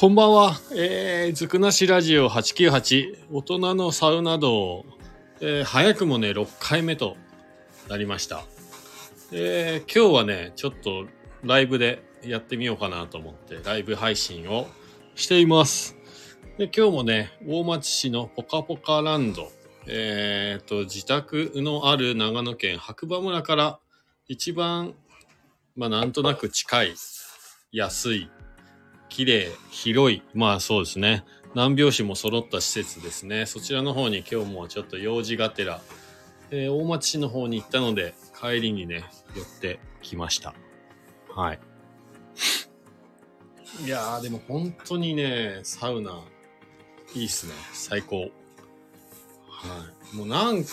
こんばんは。えー、ずくなしラジオ898、大人のサウナ道、えー、早くもね、6回目となりました。えー、今日はね、ちょっとライブでやってみようかなと思って、ライブ配信をしています。で、今日もね、大町市のポカポカランド、えー、と、自宅のある長野県白馬村から一番、まあ、なんとなく近い、安い、綺麗、広い、まあそうですね。何拍子も揃った施設ですね。そちらの方に今日もちょっと用事がてら、えー、大町市の方に行ったので、帰りにね、寄ってきました。はい。いやー、でも本当にね、サウナ、いいっすね。最高。はい。もうなんか、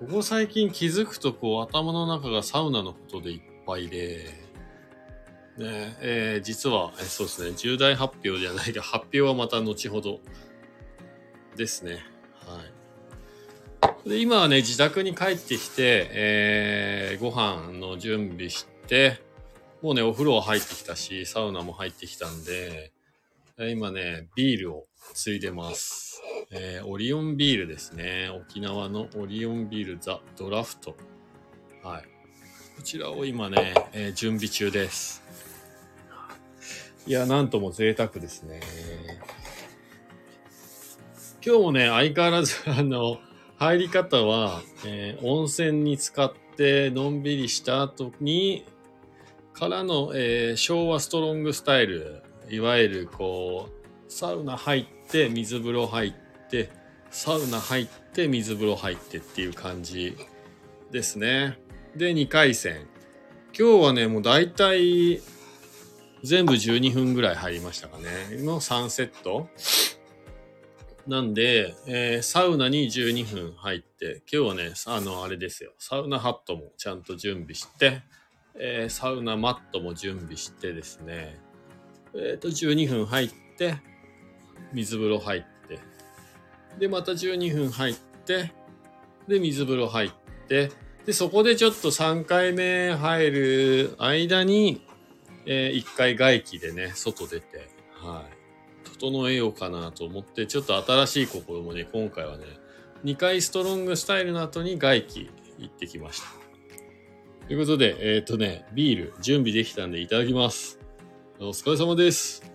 ここ最近気づくとこう頭の中がサウナのことでいっぱいで、ねえー、実は、そうですね、重大発表じゃないで、発表はまた後ほどですね。はい。で今はね、自宅に帰ってきて、えー、ご飯の準備して、もうね、お風呂は入ってきたし、サウナも入ってきたんで、今ね、ビールをついでます。えー、オリオンビールですね。沖縄のオリオンビールザ・ドラフト。はい。こちらを今ね、えー、準備中です。いや、なんとも贅沢ですね。今日もね、相変わらず、あの、入り方は、えー、温泉に浸かってのんびりした後に、からの、えー、昭和ストロングスタイル、いわゆるこう、サウナ入って水風呂入って、サウナ入って水風呂入ってっていう感じですね。で、2回戦。今日はね、もう大体全部12分ぐらい入りましたかね。の3セット。なんで、えー、サウナに12分入って、今日はね、あの、あれですよ。サウナハットもちゃんと準備して、えー、サウナマットも準備してですね、えっ、ー、と、12分入って、水風呂入って、で、また12分入って、で、水風呂入って、で、そこでちょっと3回目入る間に、えー、一回外気でね、外出て、はい。整えようかなと思って、ちょっと新しい試みね、今回はね、2回ストロングスタイルの後に外気行ってきました。ということで、えっ、ー、とね、ビール準備できたんでいただきます。お疲れ様です。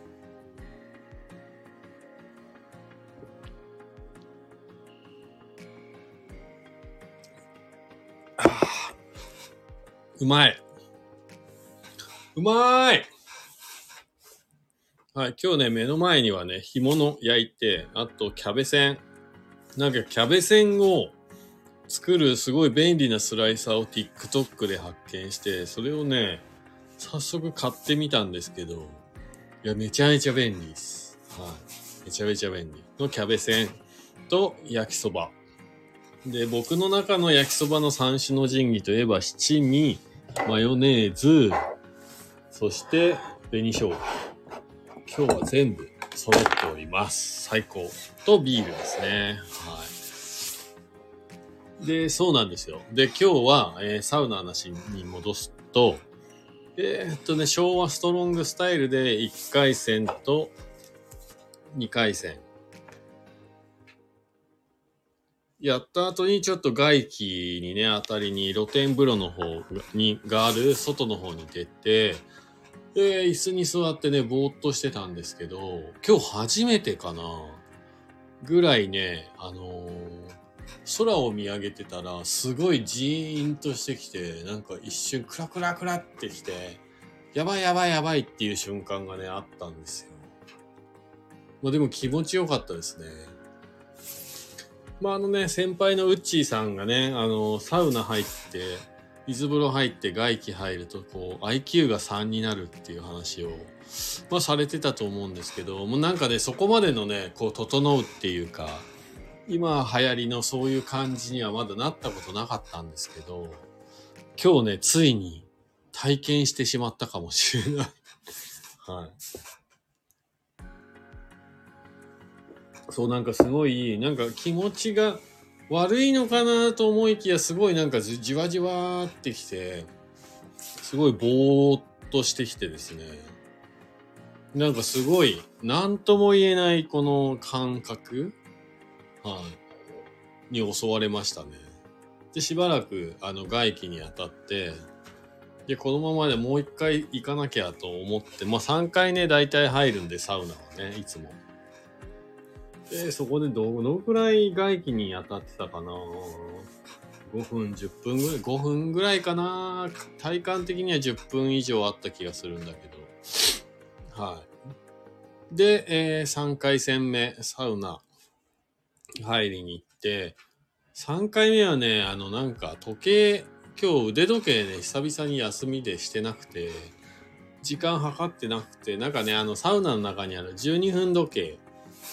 うまい。うまーいはい、今日ね、目の前にはね、干物焼いて、あとキャベセン。なんかキャベセンを作るすごい便利なスライサーを TikTok で発見して、それをね、早速買ってみたんですけど、いや、めちゃめちゃ便利です。はい。めちゃめちゃ便利。のキャベセンと焼きそば。で、僕の中の焼きそばの三種の神器といえば七味、マヨネーズ、そして、紅生姜。今日は全部揃っております。最高。とビールですね。はい。で、そうなんですよ。で、今日は、えー、サウナの話に戻すと、えー、っとね、昭和ストロングスタイルで1回戦と2回戦。やった後にちょっと外気にね、当たりに露天風呂の方に、がある外の方に出て、で、椅子に座ってね、ぼーっとしてたんですけど、今日初めてかなぐらいね、あのー、空を見上げてたら、すごいジーンとしてきて、なんか一瞬クラクラクラってきて、やばいやばいやばいっていう瞬間がね、あったんですよ。まあでも気持ちよかったですね。まああのね、先輩のウッチーさんがね、あの、サウナ入って、水風呂入って外気入るとこう IQ が3になるっていう話を、まあ、されてたと思うんですけどもうなんかねそこまでのねこう整うっていうか今流行りのそういう感じにはまだなったことなかったんですけど今日ねついに体験してしまったかもしれない はい。そうなんかすごいなんか気持ちが悪いのかなと思いきや、すごいなんかじわじわってきて、すごいぼーっとしてきてですね。なんかすごい、なんとも言えないこの感覚、はい、に襲われましたね。で、しばらく、あの、外気に当たって、で、このままでもう一回行かなきゃと思って、まあ3回ね、大体入るんで、サウナはね、いつも。で、そこでどのくらい外気に当たってたかな？5分、10分ぐらい、5分ぐらいかな？体感的には10分以上あった気がするんだけど。はい。で、えー、3回戦目、サウナ入りに行って、3回目はね、あの、なんか時計、今日腕時計ね、久々に休みでしてなくて、時間計ってなくて、なんかね、あの、サウナの中にある12分時計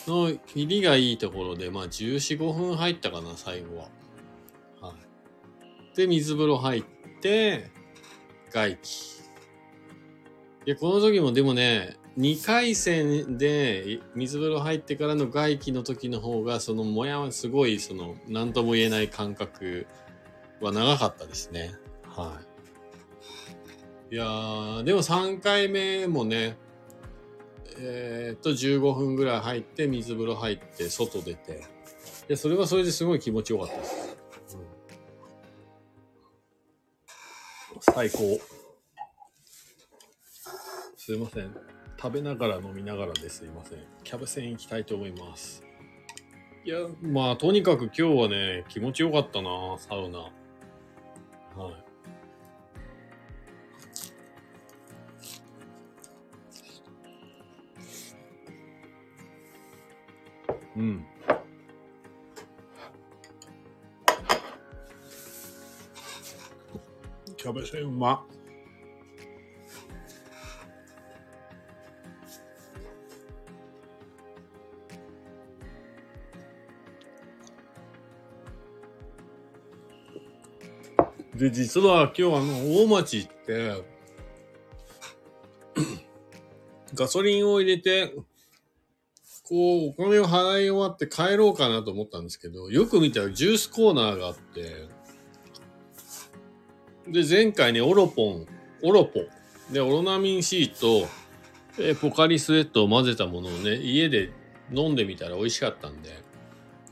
の入りがいいところで、まあ、14、5分入ったかな、最後は。はい。で、水風呂入って、外気。で、この時もでもね、2回戦で水風呂入ってからの外気の時の方が、そのもやはすごい、その、なんとも言えない感覚は長かったですね。はい。いやー、でも3回目もね、えー、っと、15分ぐらい入って、水風呂入って、外出て。で、それはそれですごい気持ちよかったです。うん、最高。すいません。食べながら飲みながらですいません。キャブ線行きたいと思います。いや、まあ、とにかく今日はね、気持ちよかったな、サウナ。はい。うん。キャベツうまで、実は今日あの、大町って、ガソリンを入れて、こう、お金を払い終わって帰ろうかなと思ったんですけど、よく見たらジュースコーナーがあって、で、前回ね、オロポン、オロポ、で、オロナミン C と、えポカリスエットを混ぜたものをね、家で飲んでみたら美味しかったんで、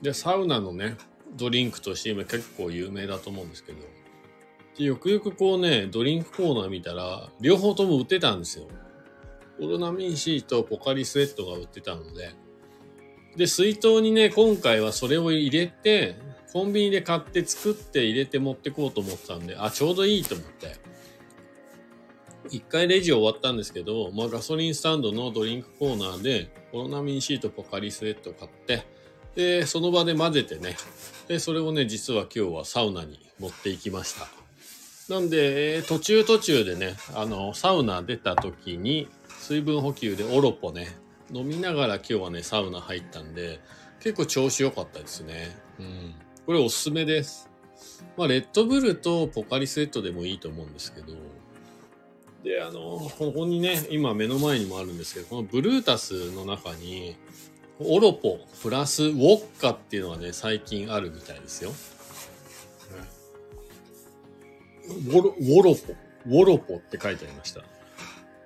で、サウナのね、ドリンクとして今結構有名だと思うんですけど、でよくよくこうね、ドリンクコーナー見たら、両方とも売ってたんですよ。オロナミン C とポカリスエットが売ってたので、で、水筒にね、今回はそれを入れて、コンビニで買って作って入れて持ってこうと思ったんで、あ、ちょうどいいと思って。一回レジ終わったんですけど、まあガソリンスタンドのドリンクコーナーで、オロナミンシートポカリスエット買って、で、その場で混ぜてね、で、それをね、実は今日はサウナに持っていきました。なんで、途中途中でね、あの、サウナ出た時に、水分補給でオロポね、飲みながら今日はね、サウナ入ったんで、結構調子良かったですね。うん。これおすすめです。まあ、レッドブルとポカリスエットでもいいと思うんですけど、で、あの、ここにね、今目の前にもあるんですけど、このブルータスの中に、オロポプラスウォッカっていうのがね、最近あるみたいですよ。ウォロウォロポ、ウォロポって書いてありました。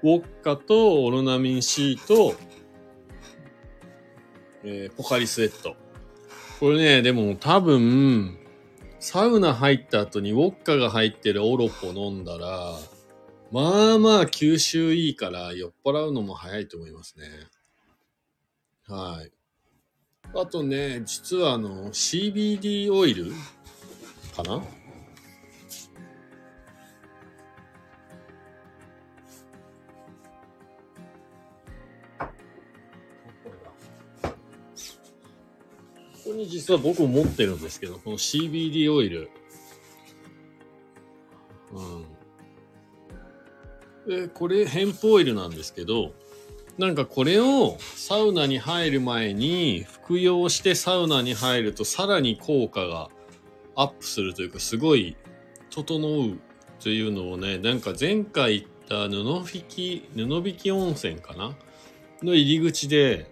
ウォッカとオロナミン C とえー、ポカリスエット。これね、でも多分、サウナ入った後にウォッカが入ってるオロポ飲んだら、まあまあ吸収いいから酔っ払うのも早いと思いますね。はい。あとね、実はあの、CBD オイルかな？に実は僕も持ってるんですけど、この CBD オイル。うん。で、これ、ヘンプオイルなんですけど、なんかこれをサウナに入る前に服用してサウナに入るとさらに効果がアップするというかすごい整うというのをね、なんか前回行った布引き、布引き温泉かな？の入り口で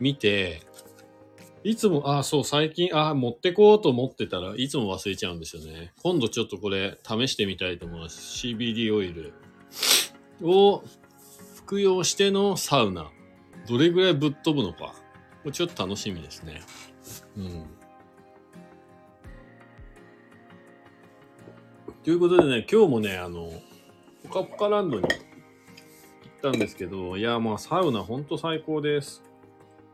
見て、いつも、あ、そう、最近、あ、持ってこうと思ってたらいつも忘れちゃうんですよね。今度ちょっとこれ試してみたいと思います。CBD オイルをく用してのサウナ。どれぐらいぶっ飛ぶのか。これちょっと楽しみですね。うん。ということでね、今日もね、あの、ポカポカランドに行ったんですけど、いや、まあ、サウナほんと最高です。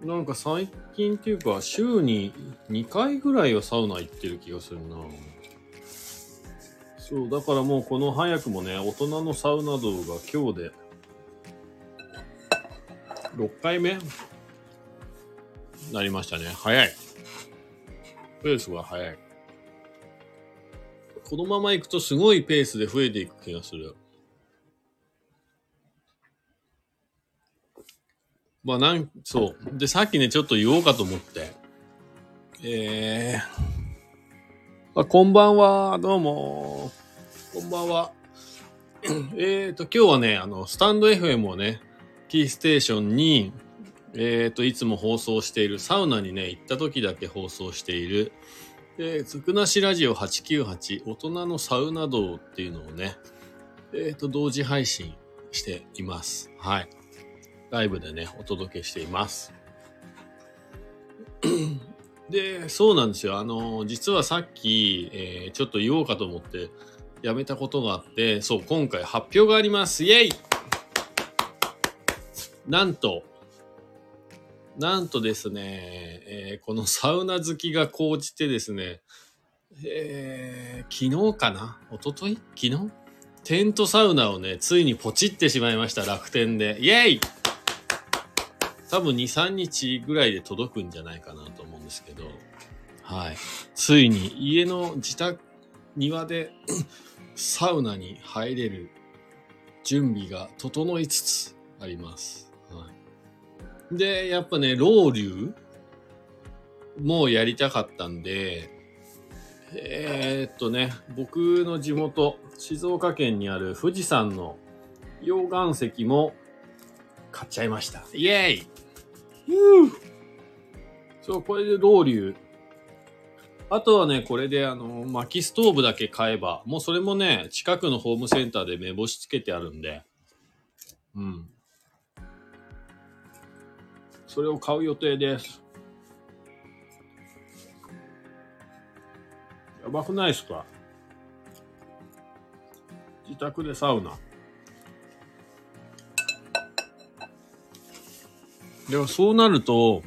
なんか最近っていうか、週に2回ぐらいはサウナ行ってる気がするな。そう、だからもうこの早くもね、大人のサウナ道が今日で6回目？なりましたね。早い。ペースが早い。このまま行くとすごいペースで増えていく気がする。まあなん、そう。で、さっきね、ちょっと言おうかと思って。えー、あ、こんばんは。どうも。こんばんは。えーと、今日はね、あの、スタンド FM をね、キーステーションに、えーと、いつも放送している、サウナにね、行った時だけ放送している、えー、つくなしラジオ898、大人のサウナ道っていうのをね、えーと、同時配信しています。はい。ライブでね、お届けしています。で、そうなんですよ。あの、実はさっき、えーちょっと言おうかと思って、やめたことがあって、そう、今回発表があります。イェイなんと、なんとですね、えーこのサウナ好きが高じてですね、えー昨日かな？一昨日昨日？テントサウナをね、ついにポチってしまいました、楽天で。イェイ多分2、3日ぐらいで届くんじゃないかなと思うんですけど、はい。ついに家の自宅、庭で サウナに入れる準備が整いつつあります。はい、で、やっぱね、ロウリュもやりたかったんで、えーっとね、僕の地元、静岡県にある富士山の溶岩石も買っちゃいました。イエーイそう、これでロウリュあとはね、これであの、薪ストーブだけ買えば、もうそれもね、近くのホームセンターで目星つけてあるんで、うん。それを買う予定です。やばくないですか？自宅でサウナ。でもそうなると、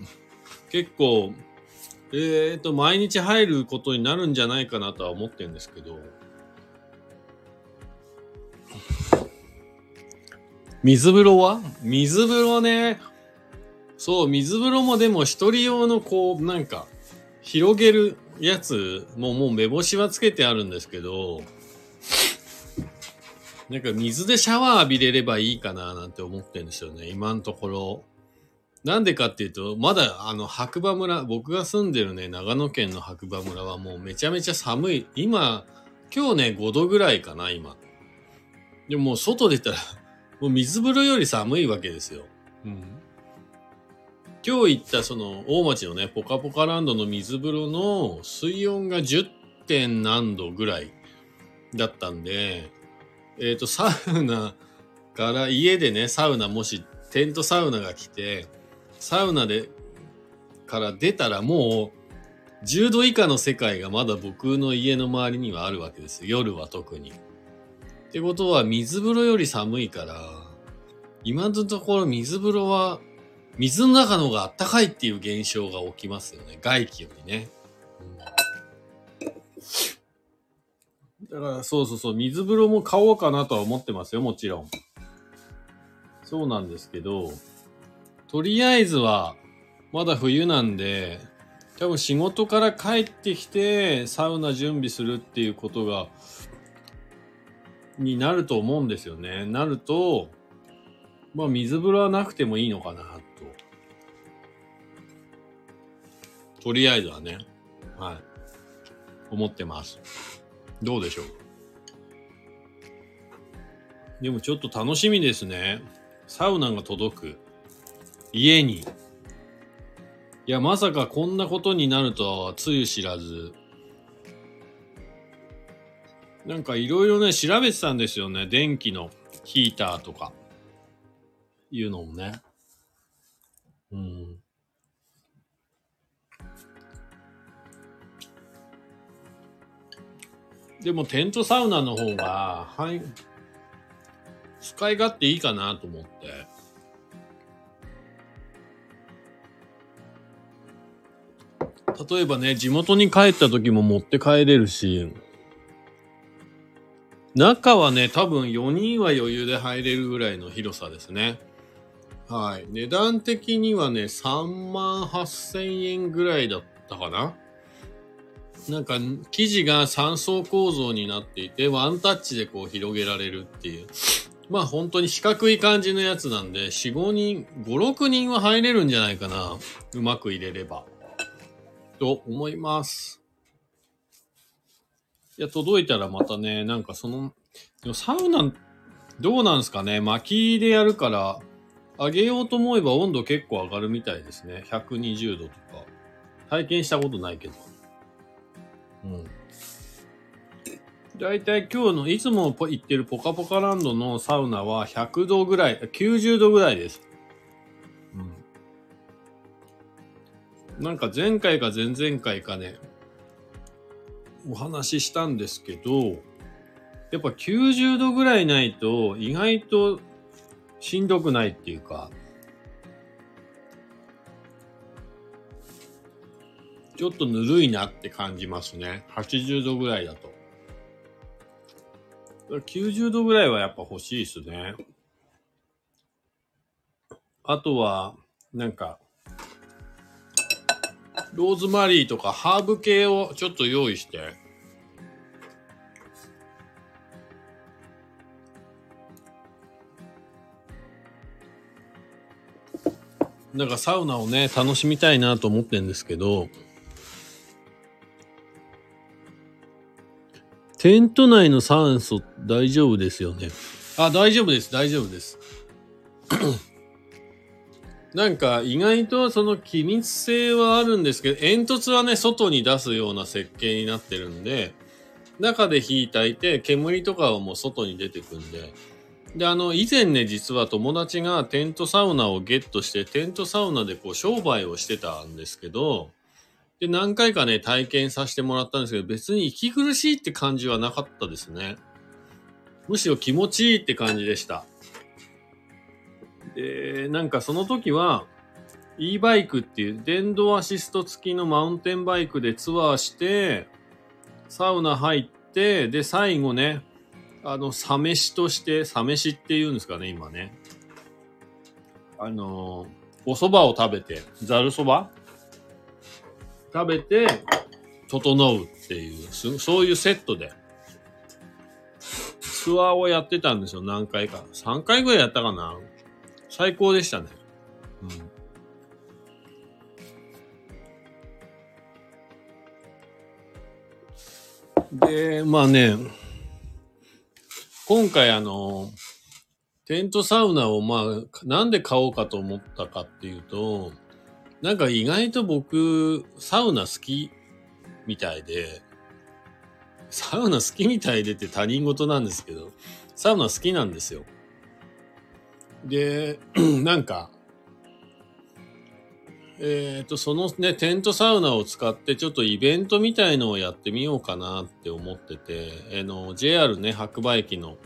結構、えーと、毎日入ることになるんじゃないかなとは思ってるんですけど、水風呂は？水風呂ね。そう、水風呂もでも一人用のこう、なんか、広げるやつ、もうもう目星はつけてあるんですけど、なんか水でシャワー浴びれればいいかななんて思ってるんですよね、今のところ。なんでかっていうと、まだあの白馬村、僕が住んでるね、長野県の白馬村はもうめちゃめちゃ寒い。今、今日ね、5度ぐらいかな、今。でももう外出たら、もう水風呂より寒いわけですよ。うん。今日行ったその大町のね、ポカポカランドの水風呂の水温が 10. 点何度ぐらいだったんで、えっ、と、サウナから家でね、サウナもしテントサウナが来て、サウナで、から出たらもう、10度以下の世界がまだ僕の家の周りにはあるわけですよ。夜は特に。ってことは、水風呂より寒いから、今のところ水風呂は、水の中の方があったかいっていう現象が起きますよね。外気よりね。だから、そうそうそう、水風呂も買おうかなとは思ってますよ、もちろん。そうなんですけど、とりあえずは、まだ冬なんで、多分仕事から帰ってきて、サウナ準備するっていうことが、になると思うんですよね。なると、まあ水風呂はなくてもいいのかなと。とりあえずはね、はい。思ってます。どうでしょう？でもちょっと楽しみですね。サウナが届く。家に。いや、まさかこんなことになるとはつゆ知らず。なんかいろいろね、調べてたんですよね。電気のヒーターとか。いうのもね。うん。でもテントサウナの方が、はい、使い勝手いいかなと思って。例えばね、地元に帰った時も持って帰れるし、中はね、多分4人は余裕で入れるぐらいの広さですね。はい。値段的にはね、3万8000円ぐらいだったかな。なんか、生地が3層構造になっていて、ワンタッチでこう広げられるっていう。まあ本当に四角い感じのやつなんで、4、5人、5、6人は入れるんじゃないかな。うまく入れれば。と思います。いや、届いたらまたね、なんかその、でもサウナ、どうなんすかね？薪でやるから、上げようと思えば温度結構上がるみたいですね。120度とか。体験したことないけど。うん。だいたい今日の、いつも行ってるポカポカランドのサウナは100度ぐらい、90度ぐらいです。なんか前回か前々回かね、お話ししたんですけど、やっぱ90度ぐらいないと意外としんどくないっていうか、ちょっとぬるいなって感じますね。80度ぐらいだと。90度ぐらいはやっぱ欲しいですね。あとは、なんか、ローズマリーとかハーブ系をちょっと用意して、なんかサウナをね、楽しみたいなと思ってんですけど、テント内の酸素大丈夫ですよね？あ、大丈夫です、大丈夫です。なんか意外とその気密性はあるんですけど、煙突はね、外に出すような設計になってるんで、中で火焚いて、煙とかはもう外に出てくんで。で、あの、以前ね、実は友達がテントサウナをゲットして、テントサウナでこう商売をしてたんですけど、で、何回かね、体験させてもらったんですけど、別に息苦しいって感じはなかったですね。むしろ気持ちいいって感じでした。で、なんかその時は、e バイクっていう電動アシスト付きのマウンテンバイクでツアーして、サウナ入って、で、最後ね、あの、サ飯として、サ飯って言うんですかね、今ね。あのお蕎麦を食べて、ざるそば？食べて、整うっていう、そういうセットで、ツアーをやってたんですよ、何回か。3回ぐらいやったかな。最高でしたね。うん。で、まあね、今回あの、テントサウナをまあ、なんで買おうかと思ったかっていうと、なんか意外と僕、サウナ好きみたいで、サウナ好きみたいでって他人事なんですけど、サウナ好きなんですよ。で、なんか、えっ、と、そのね、テントサウナを使ってちょっとイベントみたいのをやってみようかなって思ってて、あの、JR ね、白馬駅の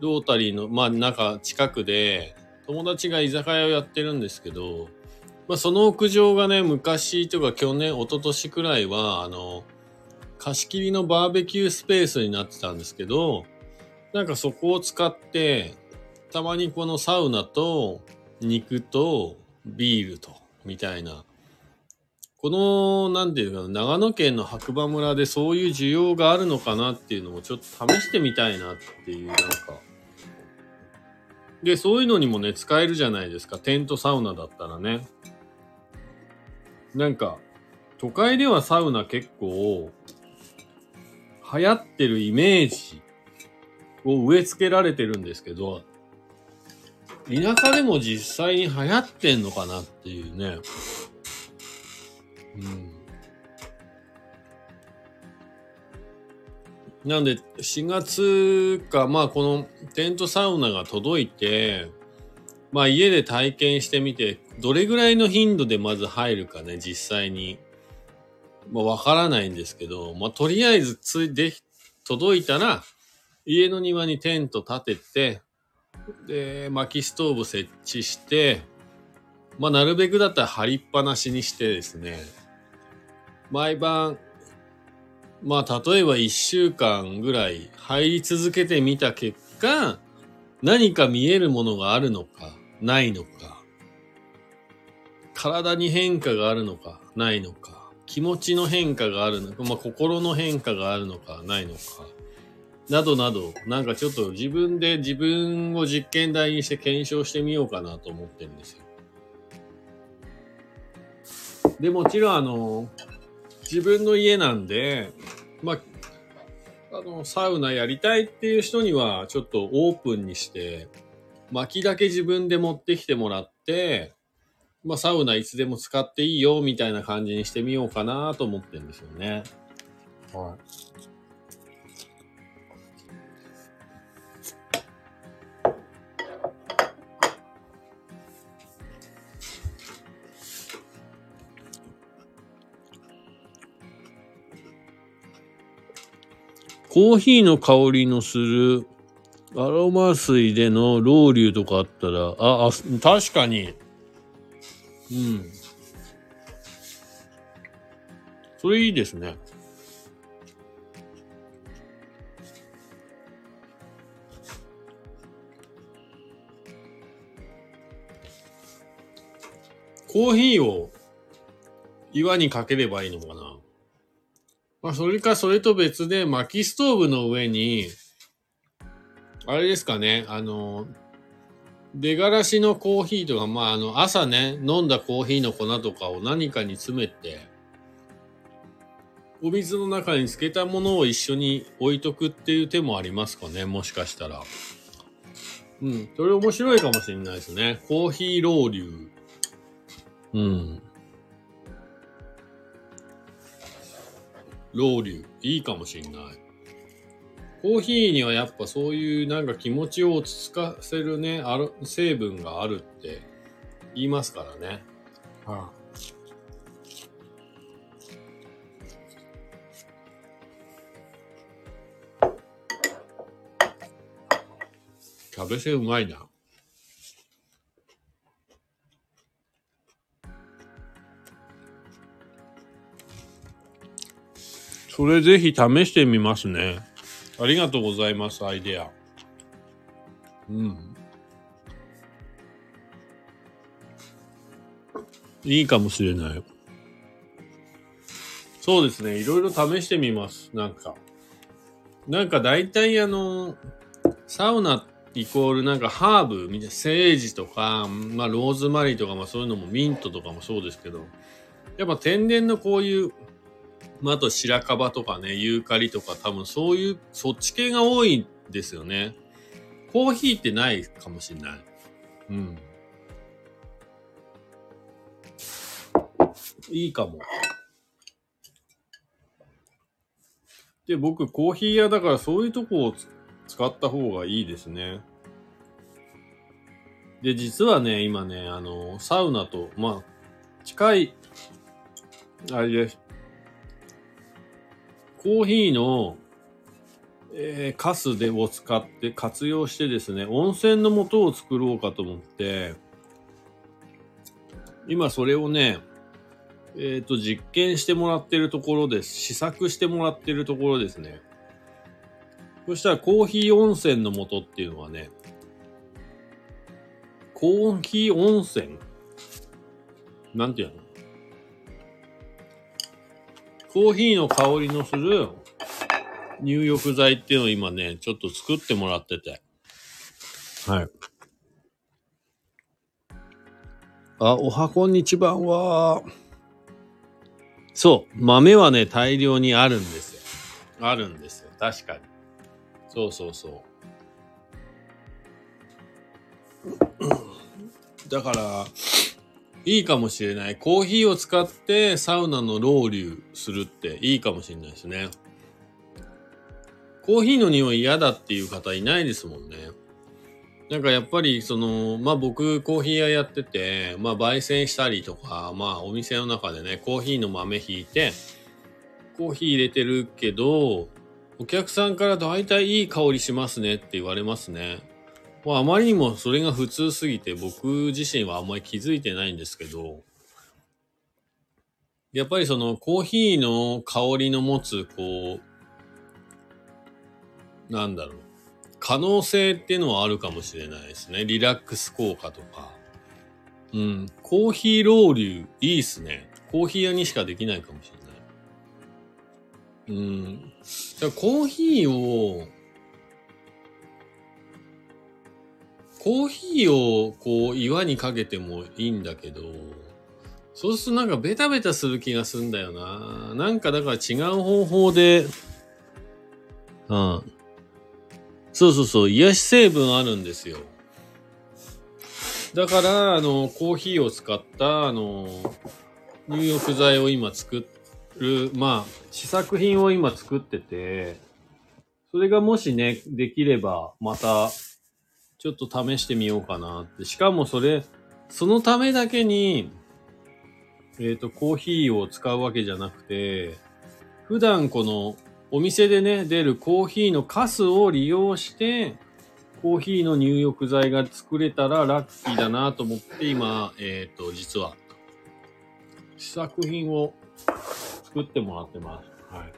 ロータリーの、まあ、なんか近くで、友達が居酒屋をやってるんですけど、まあ、その屋上がね、昔とか去年、一昨年くらいは、あの、貸し切りのバーベキュースペースになってたんですけど、なんかそこを使って、たまにこのサウナと肉とビールと、みたいな。この、なんていうかな、長野県の白馬村でそういう需要があるのかなっていうのもちょっと試してみたいなっていう、なんか。で、そういうのにもね、使えるじゃないですか。テントサウナだったらね。なんか、都会ではサウナ結構、流行ってるイメージを植え付けられてるんですけど、田舎でも実際に流行ってんのかなっていうね。うん。なんで、4月か、まあこのテントサウナが届いて、まあ家で体験してみて、どれぐらいの頻度でまず入るかね、実際に。まあわからないんですけど、まあとりあえずついで、届いたら、家の庭にテント立てて、で、薪ストーブ設置して、まあなるべくだったら張りっぱなしにしてですね、毎晩、まあ例えば一週間ぐらい入り続けてみた結果、何か見えるものがあるのか、ないのか、体に変化があるのか、ないのか、気持ちの変化があるのか、まあ、心の変化があるのか、ないのか、などなど、なんかちょっと自分で自分を実験台にして検証してみようかなと思ってるんですよ。で、もちろんあの、自分の家なんで、まあ、あの、サウナやりたいっていう人には、ちょっとオープンにして、薪だけ自分で持ってきてもらって、まあ、サウナいつでも使っていいよ、みたいな感じにしてみようかなと思ってるんですよね。はい。コーヒーの香りのするアロマ水でのロウリュとかあったら、あ、あ、確かに。うん。それいいですね。コーヒーを岩にかければいいのかな？まあ、それかそれと別で薪ストーブの上にあれですかね、あの、出がらしのコーヒーとか、まあ、あの、朝ね、飲んだコーヒーの粉とかを何かに詰めて、お水の中につけたものを一緒に置いとくっていう手もありますかね、もしかしたら。うん、それ面白いかもしれないですね。コーヒーロウリュウ。うん。ロウリュ。いいかもしれない。コーヒーにはやっぱそういうなんか気持ちを落ち着かせるね、ある成分があるって言いますからね。はあキャベツうまいな。それぜひ試してみますね。ありがとうございます、アイデア。うん。いいかもしれない。そうですね。いろいろ試してみます。なんか。なんか大体あの、サウナイコールなんかハーブみたいな、セージとか、まあローズマリーとか、まあそういうのもミントとかもそうですけど、やっぱ天然のこういうまあ、あと白樺とかね、ユーカリとか多分そういう、そっち系が多いんですよね。コーヒーってないかもしれない。うん。いいかも。で、僕、コーヒー屋だからそういうとこを使った方がいいですね。で、実はね、今ね、あの、サウナと、まあ、近い、あれです。コーヒーの、えー、カスでを使って活用してですね、温泉の素を作ろうかと思って、今それをね、えっ、ー、と、実験してもらってるところです。試作してもらってるところですね。そしたらコーヒー温泉の素っていうのはね、コーヒー温泉？なんていうの？コーヒーの香りのする入浴剤っていうのを今ね、ちょっと作ってもらってて。はい。あ、おはこんにちばんは。そう、豆はね、大量にあるんですよ。あるんですよ。確かに。そうそうそう。だから、いいかもしれない。コーヒーを使ってサウナのロウリュするっていいかもしれないですね。コーヒーの匂い嫌だっていう方いないですもんね。なんかやっぱりその、まあ僕コーヒー屋やってて、まあ焙煎したりとか、まあお店の中でね、コーヒーの豆ひいて、コーヒー入れてるけど、お客さんから大体いい香りしますねって言われますね。まああまりにもそれが普通すぎて僕自身はあんまり気づいてないんですけど、やっぱりそのコーヒーの香りの持つ、こう、なんだろう。可能性っていうのはあるかもしれないですね。リラックス効果とか。うん。コーヒーロウリュいいっすね。コーヒー屋にしかできないかもしれない。うん。じゃあコーヒーを、コーヒーをこう岩にかけてもいいんだけど、そうするとなんかベタベタする気がするんだよな。なんかだから違う方法で、うん。そうそうそう、癒し成分あるんですよ。だから、あの、コーヒーを使った、あの、入浴剤を今作る、まあ、試作品を今作ってて、それがもしね、できれば、また、ちょっと試してみようかなって。しかもそれ、そのためだけに、えっ、ー、と、コーヒーを使うわけじゃなくて、普段このお店でね、出るコーヒーのカスを利用して、コーヒーの入浴剤が作れたらラッキーだなと思って今、えっ、ー、と、実は、試作品を作ってもらってます。はい。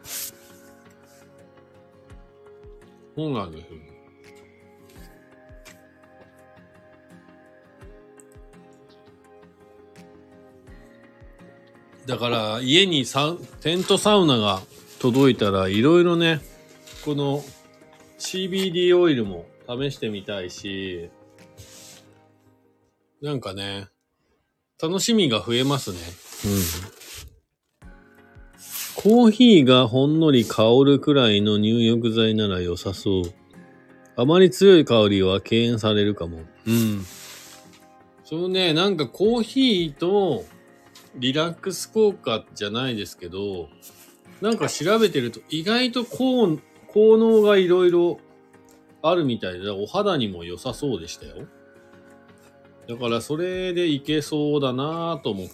そうなんですよ。だから家にサテントサウナが届いたらいろいろね、この CBD オイルも試してみたいし、なんかね、楽しみが増えますね。うん。コーヒーがほんのり香るくらいの入浴剤なら良さそう。あまり強い香りは敬遠されるかも。うん。そのね、なんかコーヒーとリラックス効果じゃないですけど、なんか調べてると意外と効効能がいろいろあるみたいで、お肌にも良さそうでしたよ。だからそれでいけそうだなと思って、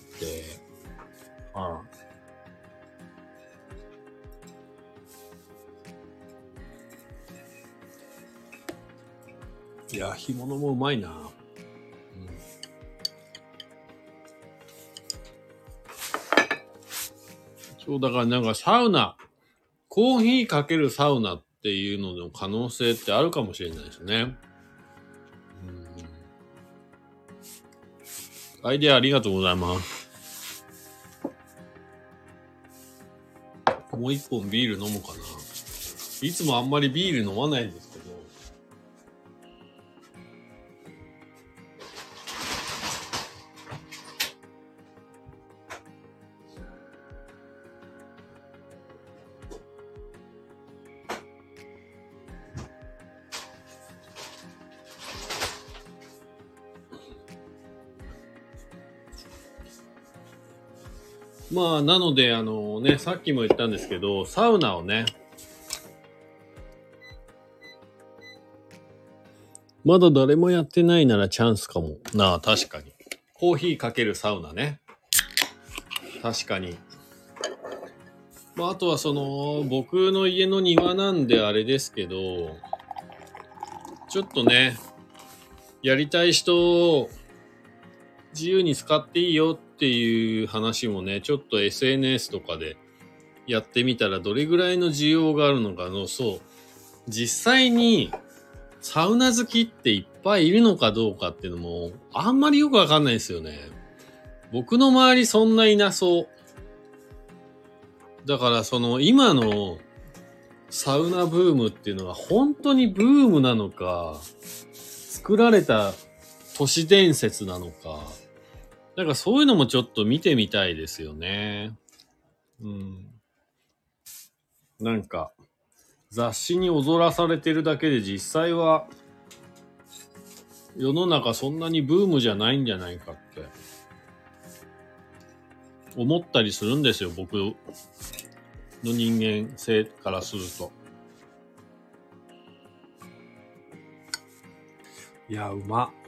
あいや、干物もうまいな。そうだからなんかサウナ、コーヒーかけるサウナっていうのの可能性ってあるかもしれないですね。うんアイデアありがとうございます。もう一本ビール飲むかな。いつもあんまりビール飲まないんですまあ、なので、あのね、さっきも言ったんですけど、サウナをね、まだ誰もやってないならチャンスかも。なあ、確かに。コーヒーかけるサウナね。確かに。まあ、あとはその、僕の家の庭なんであれですけど、ちょっとね、やりたい人、自由に使っていいよってっていう話もね、ちょっと SNS とかでやってみたらどれぐらいの需要があるのかの、そう。実際にサウナ好きっていっぱいいるのかどうかっていうのもあんまりよくわかんないですよね。僕の周りそんないなそう。だからその今のサウナブームっていうのは本当にブームなのか、作られた都市伝説なのか、なんかそういうのもちょっと見てみたいですよね。うん。なんか、雑誌に踊らされてるだけで実際は、世の中そんなにブームじゃないんじゃないかって、思ったりするんですよ、僕の人間性からすると。いや、うまっ。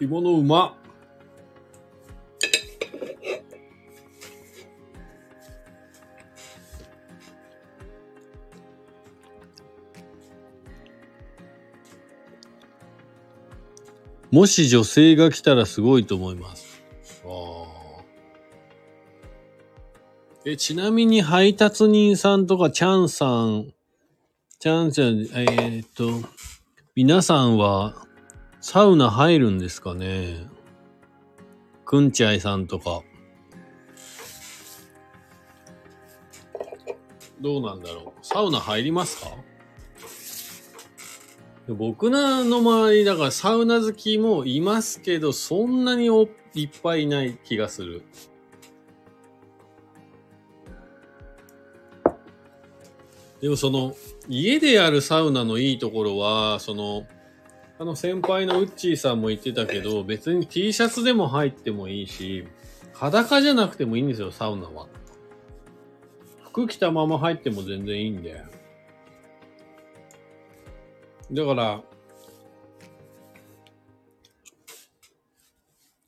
干物うま。もし女性が来たらすごいと思います。え、ちなみに配達人さんとかチャンさん、チャンちゃん、えーっと、皆さんはサウナ入るんですかねくんちゃいさんとか。どうなんだろうサウナ入りますか？僕らの周りだからサウナ好きもいますけど、そんなにおいっぱいいない気がする。でもその、家でやるサウナのいいところは、その、あの先輩のウッチーさんも言ってたけど、別に T シャツでも入ってもいいし、裸じゃなくてもいいんですよ、サウナは。服着たまま入っても全然いいんで。だから、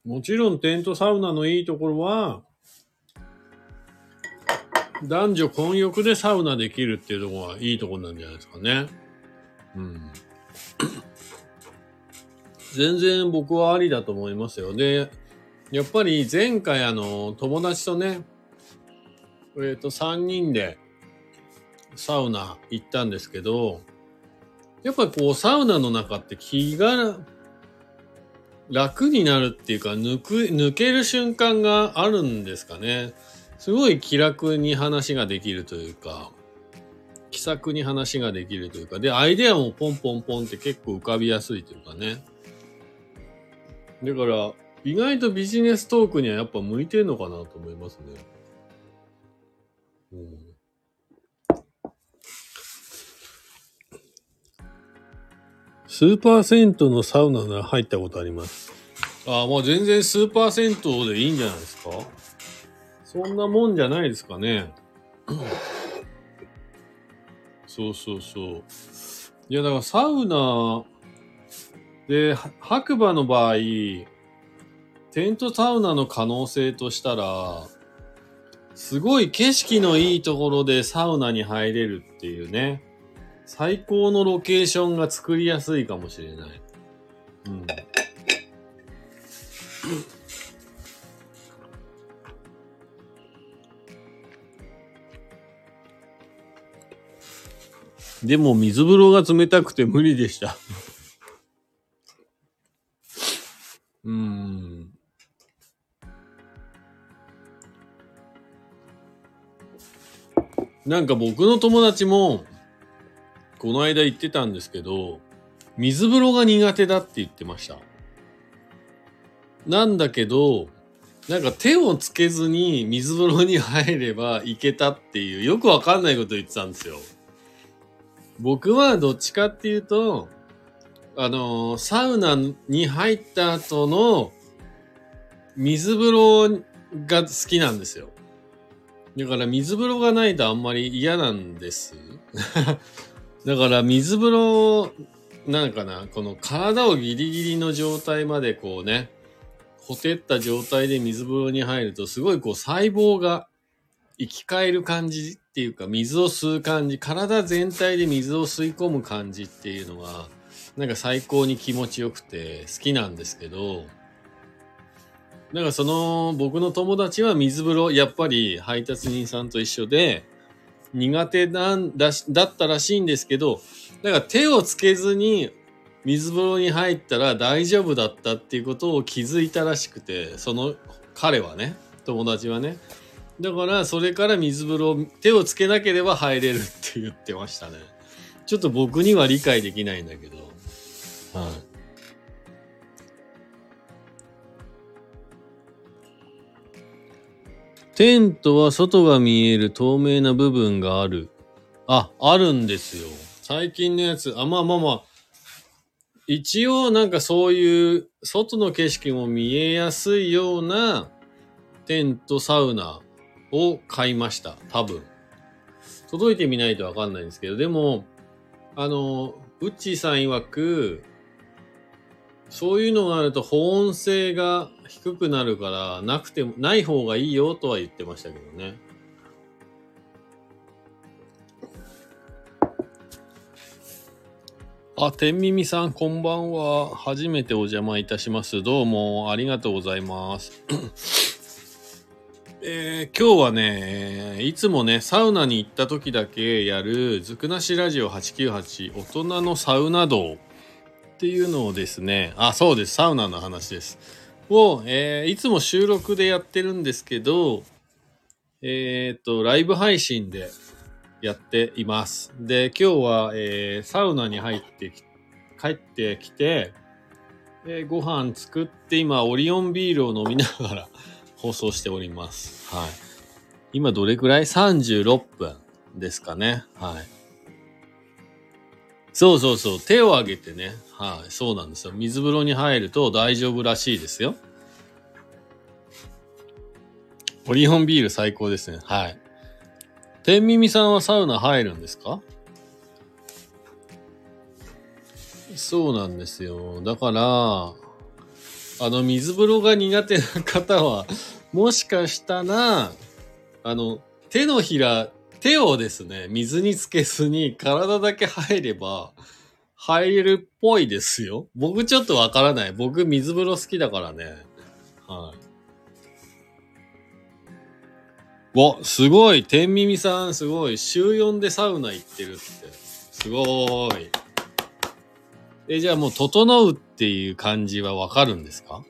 もちろんテントサウナのいいところは、男女混浴でサウナできるっていうところはいいところなんじゃないですかね。うん。全然僕はありだと思いますよ。で、やっぱり前回あの、友達とね、えっ、と、3人でサウナ行ったんですけど、やっぱりこうサウナの中って気が楽になるっていうか抜く、抜ける瞬間があるんですかね。すごい気楽に話ができるというか、気さくに話ができるというか、で、アイデアもポンポンポンって結構浮かびやすいというかね。だから、意外とビジネストークにはやっぱ向いてるのかなと思いますね。うんスーパー銭湯のサウナなら入ったことあります。ああ、もう全然スーパー銭湯でいいんじゃないですか？そんなもんじゃないですかね。そうそうそう。いや、だからサウナで、白馬の場合、テントサウナの可能性としたら、すごい景色のいいところでサウナに入れるっていうね。最高のロケーションが作りやすいかもしれない。うん。でも水風呂が冷たくて無理でした。うん。なんか僕の友達も、この間言ってたんですけど、水風呂が苦手だって言ってました。なんだけど、なんか手をつけずに水風呂に入ればいけたっていう、よくわかんないこと言ってたんですよ。僕はどっちかっていうと、あのサウナに入った後の水風呂が好きなんですよ。だから水風呂がないとあんまり嫌なんです。だから水風呂、なんかな、この体をギリギリの状態までこうね、ほてった状態で水風呂に入るとすごいこう細胞が生き返る感じっていうか水を吸う感じ、体全体で水を吸い込む感じっていうのがなんか最高に気持ちよくて好きなんですけど、なんかその僕の友達は水風呂やっぱり配達人さんと一緒で苦手なんだだったらしいんですけど、だから手をつけずに水風呂に入ったら大丈夫だったっていうことを気づいたらしくて、その彼はね、友達はね。だからそれから水風呂、手をつけなければ入れるって言ってましたね。ちょっと僕には理解できないんだけど。はい。テントは外が見える透明な部分がある。あ、あるんですよ。最近のやつ、あ、まあまあまあ。一応なんかそういう外の景色も見えやすいようなテントサウナを買いました。多分。届いてみないとわかんないんですけど、でも、あの、ウッチーさん曰く、そういうのがあると保温性が低くなるから、なくても、ない方がいいよとは言ってましたけどね。あ、天耳さん、こんばんは。初めてお邪魔いたします。どうも、ありがとうございます。えー今日はね、いつもね、サウナに行った時だけやる、ずくなしラジオ898、大人のサウナ道っていうのをですね、あ、そうです、サウナの話です。を、えーいつも収録でやってるんですけど、えっ、と、ライブ配信でやっています。で、今日は、えーサウナに入ってき、帰ってきて、えーご飯作って今、オリオンビールを飲みながら 放送しております。はい。今どれくらい ?36 分ですかね。はい。そうそうそう。手を挙げてね。はい。そうなんですよ。水風呂に入ると大丈夫らしいですよ。オリオンビール最高ですね。はい。天耳さんはサウナ入るんですか？そうなんですよ。だから、あの、水風呂が苦手な方は、もしかしたら、あの、手のひら、手をですね、水につけずに体だけ入れば、入れるっぽいですよ。僕ちょっとわからない。僕水風呂好きだからね。はい。わ、すごい。天耳さん、すごい。週4でサウナ行ってるって。すごーい。え、じゃあもう、整うっていう感じはわかるんですか？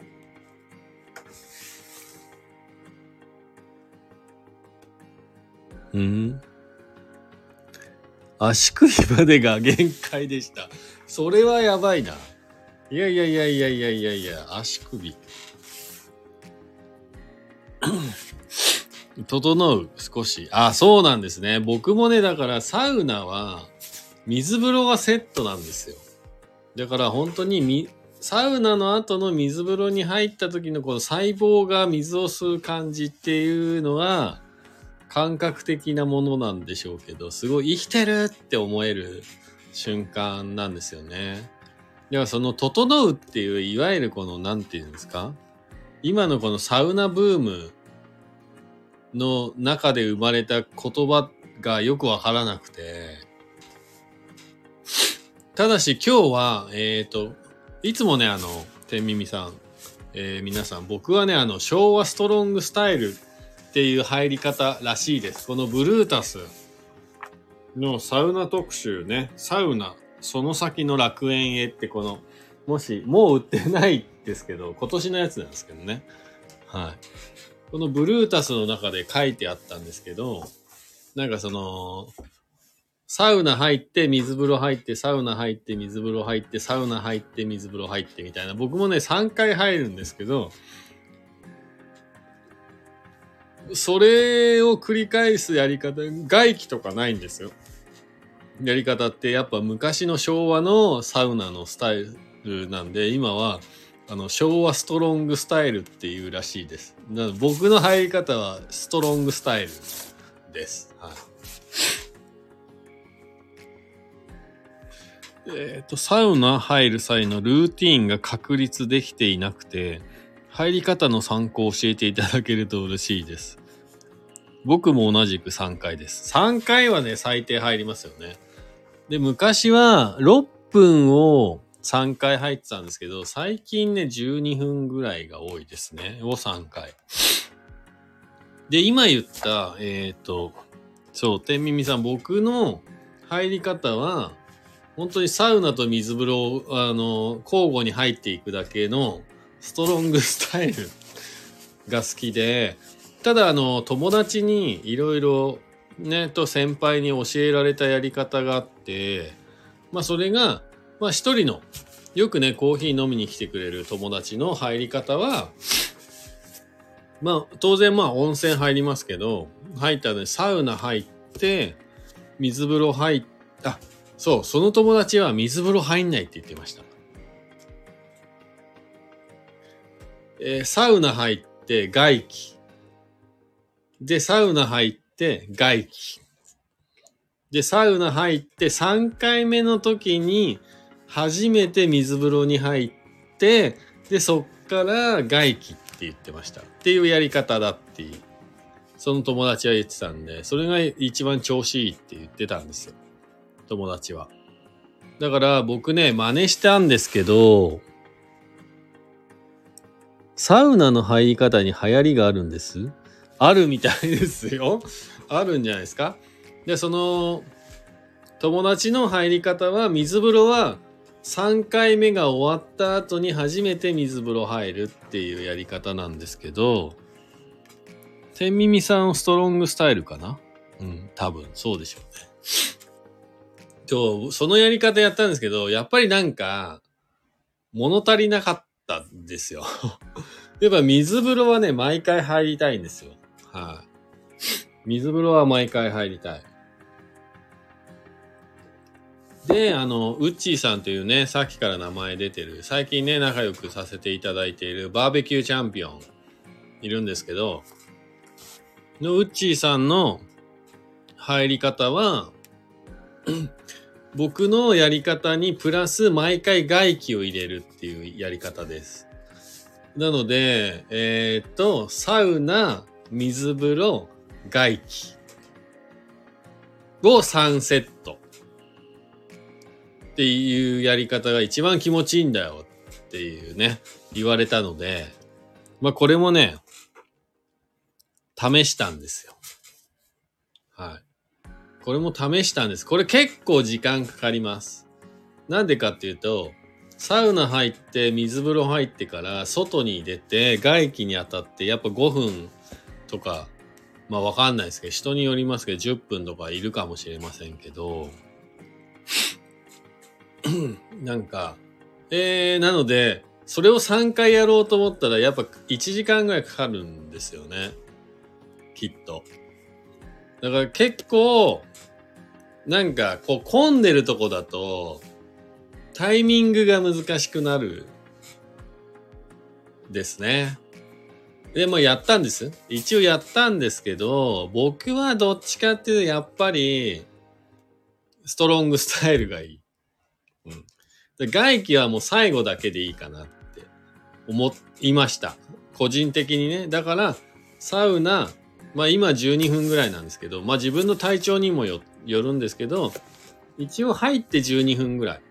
うん。足首までが限界でした。それはやばいな。いやいやいやいやいやいやいや、足首。整う、少し。あ、そうなんですね。僕もね、だからサウナは水風呂がセットなんですよ。だから本当にみ、サウナの後の水風呂に入った時のこの細胞が水を吸う感じっていうのは感覚的なものなんでしょうけど、すごい生きてるって思える瞬間なんですよね。だからその整うっていう、いわゆるこの、なんていうんですか？今のこのサウナブームの中で生まれた言葉がよくわからなくて、ただし今日は、えっ、と、いつもね、あの、天耳さん、えー皆さん、僕はね、あの、昭和ストロングスタイルっていう入り方らしいです。このブルータスのサウナ特集ね、サウナ、その先の楽園へってこの、もし、もう売ってないですけど、今年のやつなんですけどね。はい。このブルータスの中で書いてあったんですけど、なんかその、サウナ入って、水風呂入って、サウナ入って、水風呂入って、サウナ入って、水風呂入ってみたいな。僕もね、3回入るんですけど、それを繰り返すやり方、外気とかないんですよ。やり方ってやっぱ昔の昭和のサウナのスタイルなんで、今はあの昭和ストロングスタイルっていうらしいです。なので僕の入り方はストロングスタイルです。はい。えっ、と、サウナ入る際のルーティンが確立できていなくて、入り方の参考を教えていただけると嬉しいです。僕も同じく3回です。3回はね、最低入りますよね。で、昔は6分を3回入ってたんですけど、最近ね、12分ぐらいが多いですね。を3回。で、今言った、えっ、と、そう、天耳さん、僕の入り方は、本当にサウナと水風呂、あの、交互に入っていくだけのストロングスタイルが好きで、ただ、あの、友達にいろいろね、と先輩に教えられたやり方があって、まあそれが、まあ一人の、よくね、コーヒー飲みに来てくれる友達の入り方は、まあ当然まあ温泉入りますけど、入ったらね、サウナ入って、水風呂入っあ、そう、その友達は水風呂入んないって言ってました。えーサウナ入って外気。で、サウナ入って外気。で、サウナ入って3回目の時に初めて水風呂に入って、で、そっから外気って言ってました。っていうやり方だっていう。その友達は言ってたんで、それが一番調子いいって言ってたんですよ。友達は。だから僕ね、真似したんですけど、サウナの入り方に流行りがあるんです。あるみたいですよ。あるんじゃないですか。で、その、友達の入り方は、水風呂は3回目が終わった後に初めて水風呂入るっていうやり方なんですけど、天耳さんストロングスタイルかな？うん、多分そうでしょうね。と、そのやり方やったんですけど、やっぱりなんか、物足りなかったんですよ。やっぱ水風呂はね、毎回入りたいんですよ。はい、水風呂は毎回入りたい。で、あの、ウッチーさんというね、さっきから名前出てる、最近ね、仲良くさせていただいているバーベキューチャンピオン、いるんですけど、のウッチーさんの入り方は、僕のやり方にプラス毎回外気を入れるっていうやり方です。なので、えーっと、サウナ、水風呂、外気を3セットっていうやり方が一番気持ちいいんだよっていうね、言われたので、まあこれもね、試したんですよ。はい。これも試したんです。これ結構時間かかります。なんでかっていうと、サウナ入って水風呂入ってから外に出て外気に当たってやっぱ5分とかまあわかんないですけど人によりますけど10分とかいるかもしれませんけど なんかえー、なのでそれを3回やろうと思ったらやっぱ1時間ぐらいかかるんですよね。きっと。だから結構なんかこう混んでるとこだとタイミングが難しくなるですね。でもやったんです。一応やったんですけど、僕はどっちかっていうとやっぱりストロングスタイルがいい。うん。で外気はもう最後だけでいいかなって思いました。個人的にね。だからサウナ、まあ今12分ぐらいなんですけど、まあ自分の体調にもよよるんですけど、一応入って12分ぐらい。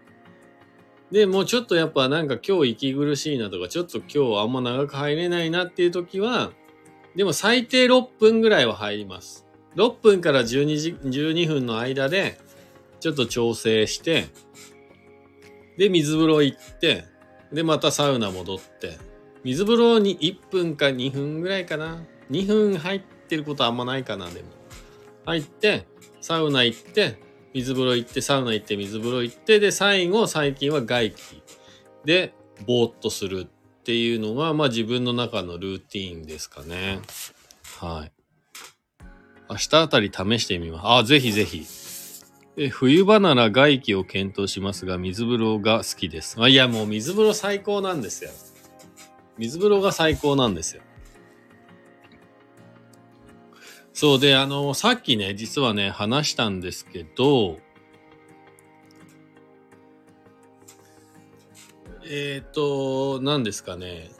で、もうちょっとやっぱなんか今日息苦しいなとか、ちょっと今日あんま長く入れないなっていう時は、でも最低6分ぐらいは入ります。6分から12時、12分の間で、ちょっと調整して、で、水風呂行って、で、またサウナ戻って、水風呂に1分か2分ぐらいかな。2分入ってることあんまないかな、でも。入って、サウナ行って、水風呂行って、サウナ行って、水風呂行って、で、最後、最近は外気で、ぼーっとするっていうのが、まあ自分の中のルーティーンですかね。はい。明日あたり試してみます。あ、ぜひぜひ。え冬場なら外気を検討しますが、水風呂が好きです。あいや、もう水風呂最高なんですよ。水風呂が最高なんですよ。そうで、あの、さっきね、実はね、話したんですけど、えっ、と、何ですかね。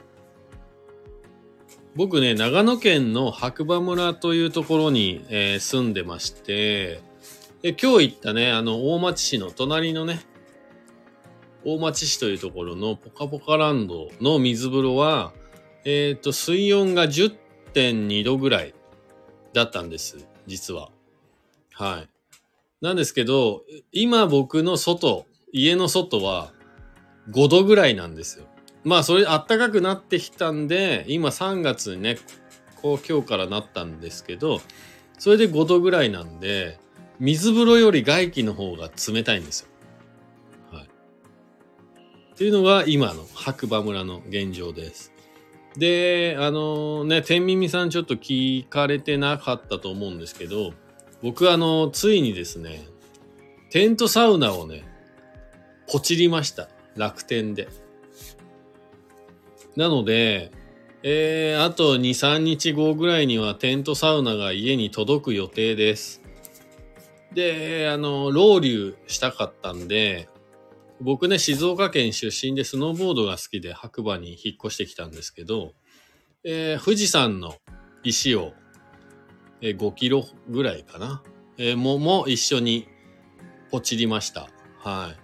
僕ね、長野県の白馬村というところに、えー住んでまして、で今日行ったね、あの、大町市の隣のね、大町市というところのポカポカランドの水風呂は、えっ、と、水温が10.2度ぐらいだったんです、実は。はい。なんですけど、今僕の外、家の外は5度ぐらいなんですよ。まあ、それ暖かくなってきたんで、今3月にね、こう今日からなったんですけど、それで5度ぐらいなんで、水風呂より外気の方が冷たいんですよ。はい。っていうのが今の白馬村の現状です。で、あのね、天耳さんちょっと聞かれてなかったと思うんですけど、僕あの、ついにですね、テントサウナをね、ポチりました。楽天で。なので、えー、あと2、3日後ぐらいにはテントサウナが家に届く予定です。で、あの、ロウリュしたかったんで、僕ね、静岡県出身でスノーボードが好きで白馬に引っ越してきたんですけど、えー富士山の石を、えー5キロぐらいかな、えーも、も一緒にポチりました。は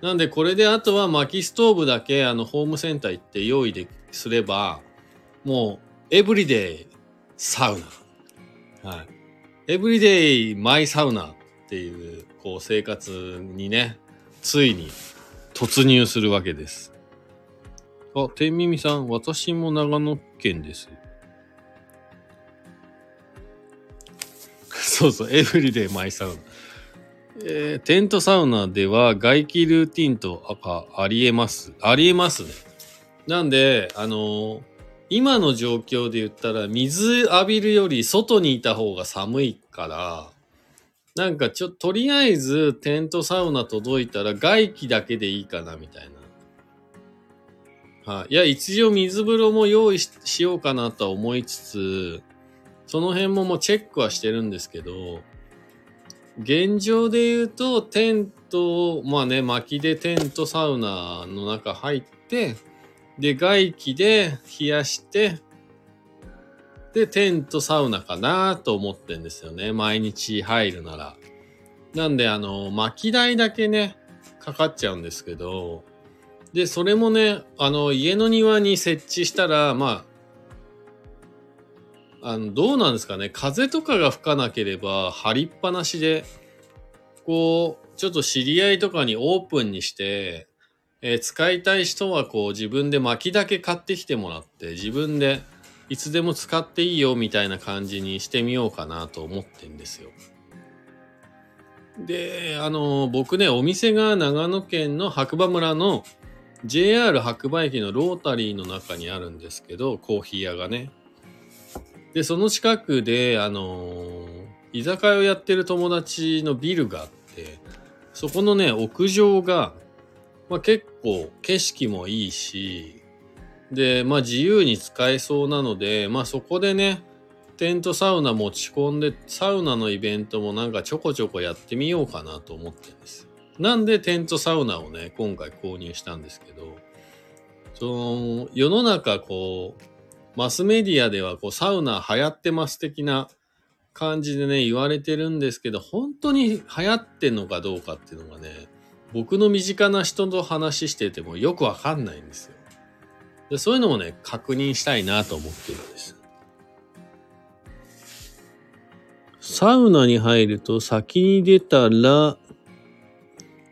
い。なんでこれであとは薪ストーブだけあのホームセンター行って用意ですれば、もうエブリデイサウナ。はい。エブリデイマイサウナっていうこう生活にね、ついに突入するわけです。あ、天耳さん、私も長野県です。そうそう、エブリデイマイサウナ。えーテントサウナでは外気ルーティンと赤ありえます。ありえますね。なんで、あのー今の状況で言ったら水浴びるより外にいた方が寒いから、なんかちょ、とりあえずテントサウナ届いたら外気だけでいいかなみたいな。はい。いや、一応水風呂も用意ししようかなとは思いつつ、その辺ももうチェックはしてるんですけど、現状で言うと、テント、まあね、薪でテントサウナの中入って、で、外気で冷やして、で、テントサウナかなと思ってんですよね。毎日入るなら。なんで、あの、薪代だけね、かかっちゃうんですけど、で、それもね、あの、家の庭に設置したら、まあ、あの、どうなんですかね。風とかが吹かなければ、張りっぱなしで、こう、ちょっと知り合いとかにオープンにして、えー使いたい人はこう自分で薪だけ買ってきてもらって、自分でいつでも使っていいよみたいな感じにしてみようかなと思ってんですよ。で、あの、僕ね、お店が長野県の白馬村の JR 白馬駅のロータリーの中にあるんですけど、コーヒー屋がね。で、その近くで、あの居酒屋をやってる友達のビルがあって、そこのね、屋上が、まあ結構景色もいいし、で、まあ自由に使えそうなので、まあそこでね、テントサウナ持ち込んで、サウナのイベントもなんかちょこちょこやってみようかなと思ってるんです。なんでテントサウナをね、今回購入したんですけど、その、世の中こう、マスメディアではこうサウナ流行ってます的な感じでね、言われてるんですけど、本当に流行ってんのかどうかっていうのがね、僕の身近な人と話しててもよくわかんないんですよ。でそういうのもね、確認したいなと思ってるんです。サウナに入ると先に出たら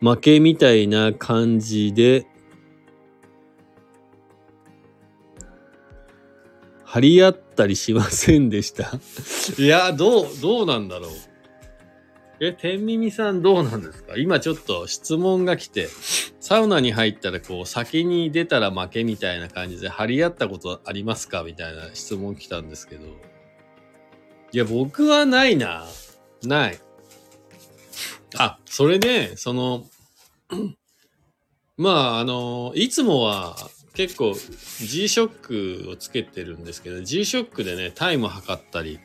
負けみたいな感じで張り合ったりしませんでした？いや、どう、どうなんだろう。え、天耳さんどうなんですか？今ちょっと質問が来て、サウナに入ったらこう先に出たら負けみたいな感じで張り合ったことありますか？みたいな質問来たんですけど。いや、僕はないな。ない。あ、それで、その、まあ、あの、いつもは結構 G-SHOCK をつけてるんですけど、G-SHOCK でね、タイム測ったり、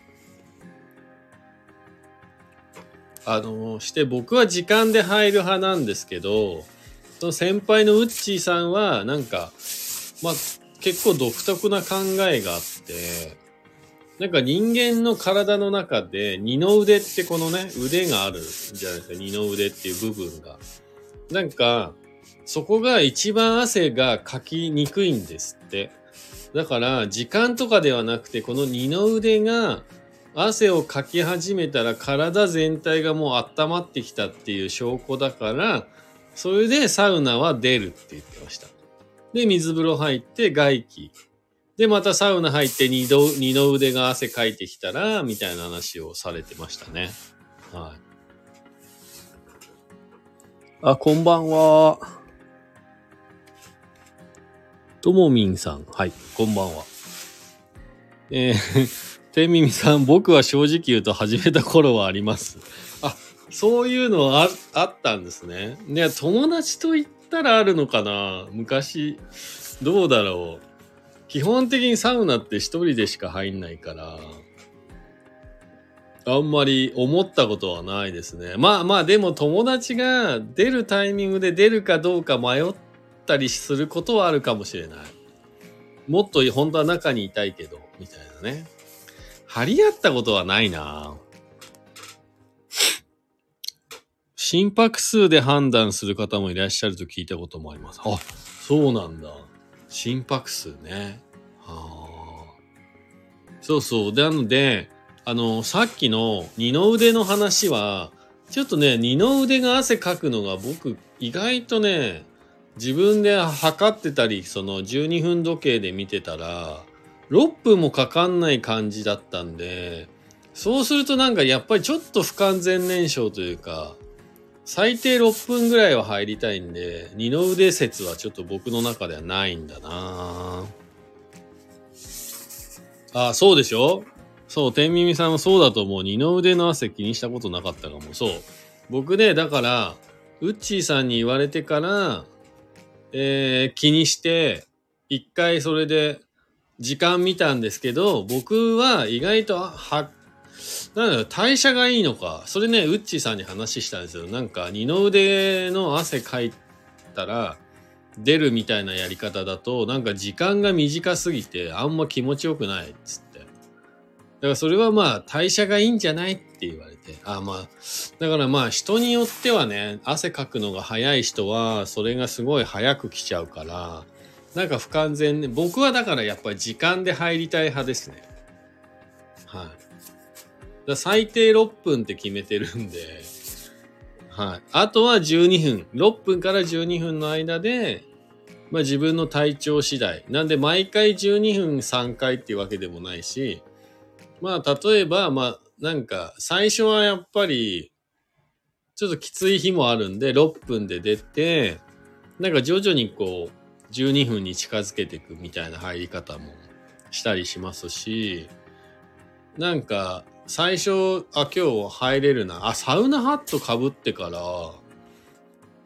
あの、して僕は時間で入る派なんですけど、その先輩のウッチーさんは、なんか、まあ、結構独特な考えがあって、なんか人間の体の中で二の腕ってこのね、腕があるじゃないですか。二の腕っていう部分が。なんか、そこが一番汗がかきにくいんですって。だから、時間とかではなくて、この二の腕が汗をかき始めたら体全体がもう温まってきたっていう証拠だから、それでサウナは出るって言ってました。で、水風呂入って外気。で、またサウナ入って二度二の腕が汗かいてきたら、みたいな話をされてましたね。はい。あ、こんばんは。ともみんさん。はい、こんばんは。えー、てみみさん、僕は正直言うと始めた頃はあります。あ、そういうのああったんですね。で、友達と言ったらあるのかな？昔、どうだろう。基本的にサウナって一人でしか入んないから。あんまり思ったことはないですね。まあまあでも友達が出るタイミングで出るかどうか迷ったりすることはあるかもしれない。もっと本当は中にいたいけど、みたいなね。張り合ったことはないな心拍数で判断する方もいらっしゃると聞いたこともあります。あ、そうなんだ。心拍数ね。はあ。そうそう。なので、あの、さっきの二の腕の話は、ちょっとね、二の腕が汗かくのが僕、意外とね、自分で測ってたり、その12分時計で見てたら、6分もかかんない感じだったんで、そうするとなんかやっぱりちょっと不完全燃焼というか、最低6分ぐらいは入りたいんで、二の腕説はちょっと僕の中ではないんだなあ、そうでしょ？そう、天耳さんもそうだと思う。二の腕の汗気にしたことなかったかも。そう。僕ね、だから、ウッチーさんに言われてから、えー、気にして、一回それで時間見たんですけど、僕は意外と、は、なんだろ代謝がいいのか。それね、ウッチーさんに話したんですよ。なんか、二の腕の汗かいたら、出るみたいなやり方だと、なんか時間が短すぎて、あんま気持ちよくないっつって。だからそれはまあ代謝がいいんじゃないって言われて。あまあ、だからまあ人によってはね、汗かくのが早い人は、それがすごい早く来ちゃうから、なんか不完全ね。僕はだからやっぱり時間で入りたい派ですね。はい。だ最低6分って決めてるんで、はい。あとは12分。6分から12分の間で、まあ自分の体調次第。なんで毎回12分3回っていうわけでもないし、まあ、例えば、まあ、なんか、最初はやっぱり、ちょっときつい日もあるんで、6分で出て、なんか徐々にこう、12分に近づけていくみたいな入り方もしたりしますし、なんか、最初、あ、今日入れるな。あ、サウナハットかぶってから、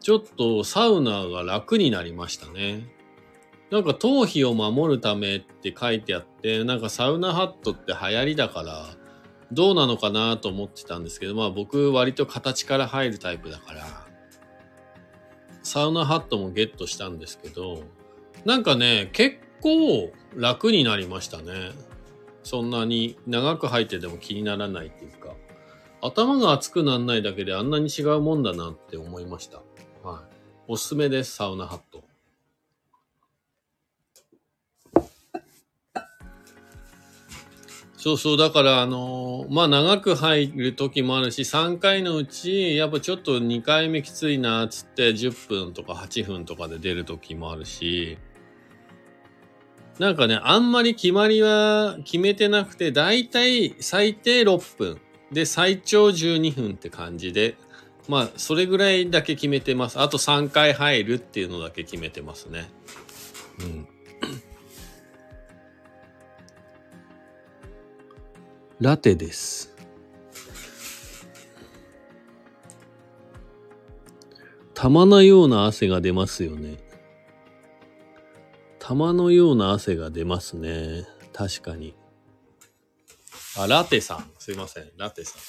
ちょっとサウナが楽になりましたね。なんか頭皮を守るためって書いてあって、なんかサウナハットって流行りだから、どうなのかなと思ってたんですけど、まあ僕割と形から入るタイプだから、サウナハットもゲットしたんですけど、なんかね、結構楽になりましたね。そんなに長く入ってても気にならないっていうか、頭が熱くならないだけであんなに違うもんだなって思いました。はい。おすすめです、サウナハット。そうそう、だから、あのー、まあ、長く入る時もあるし、3回のうち、やっぱちょっと2回目きついな、つって10分とか8分とかで出る時もあるし、なんかね、あんまり決まりは決めてなくて、だいたい最低6分。で、最長12分って感じで、まあ、それぐらいだけ決めてます。あと3回入るっていうのだけ決めてますね。うん。ラテです。玉のような汗が出ますよね。玉のような汗が出ますね。確かに。あ、ラテさん。すいません。ラテさん。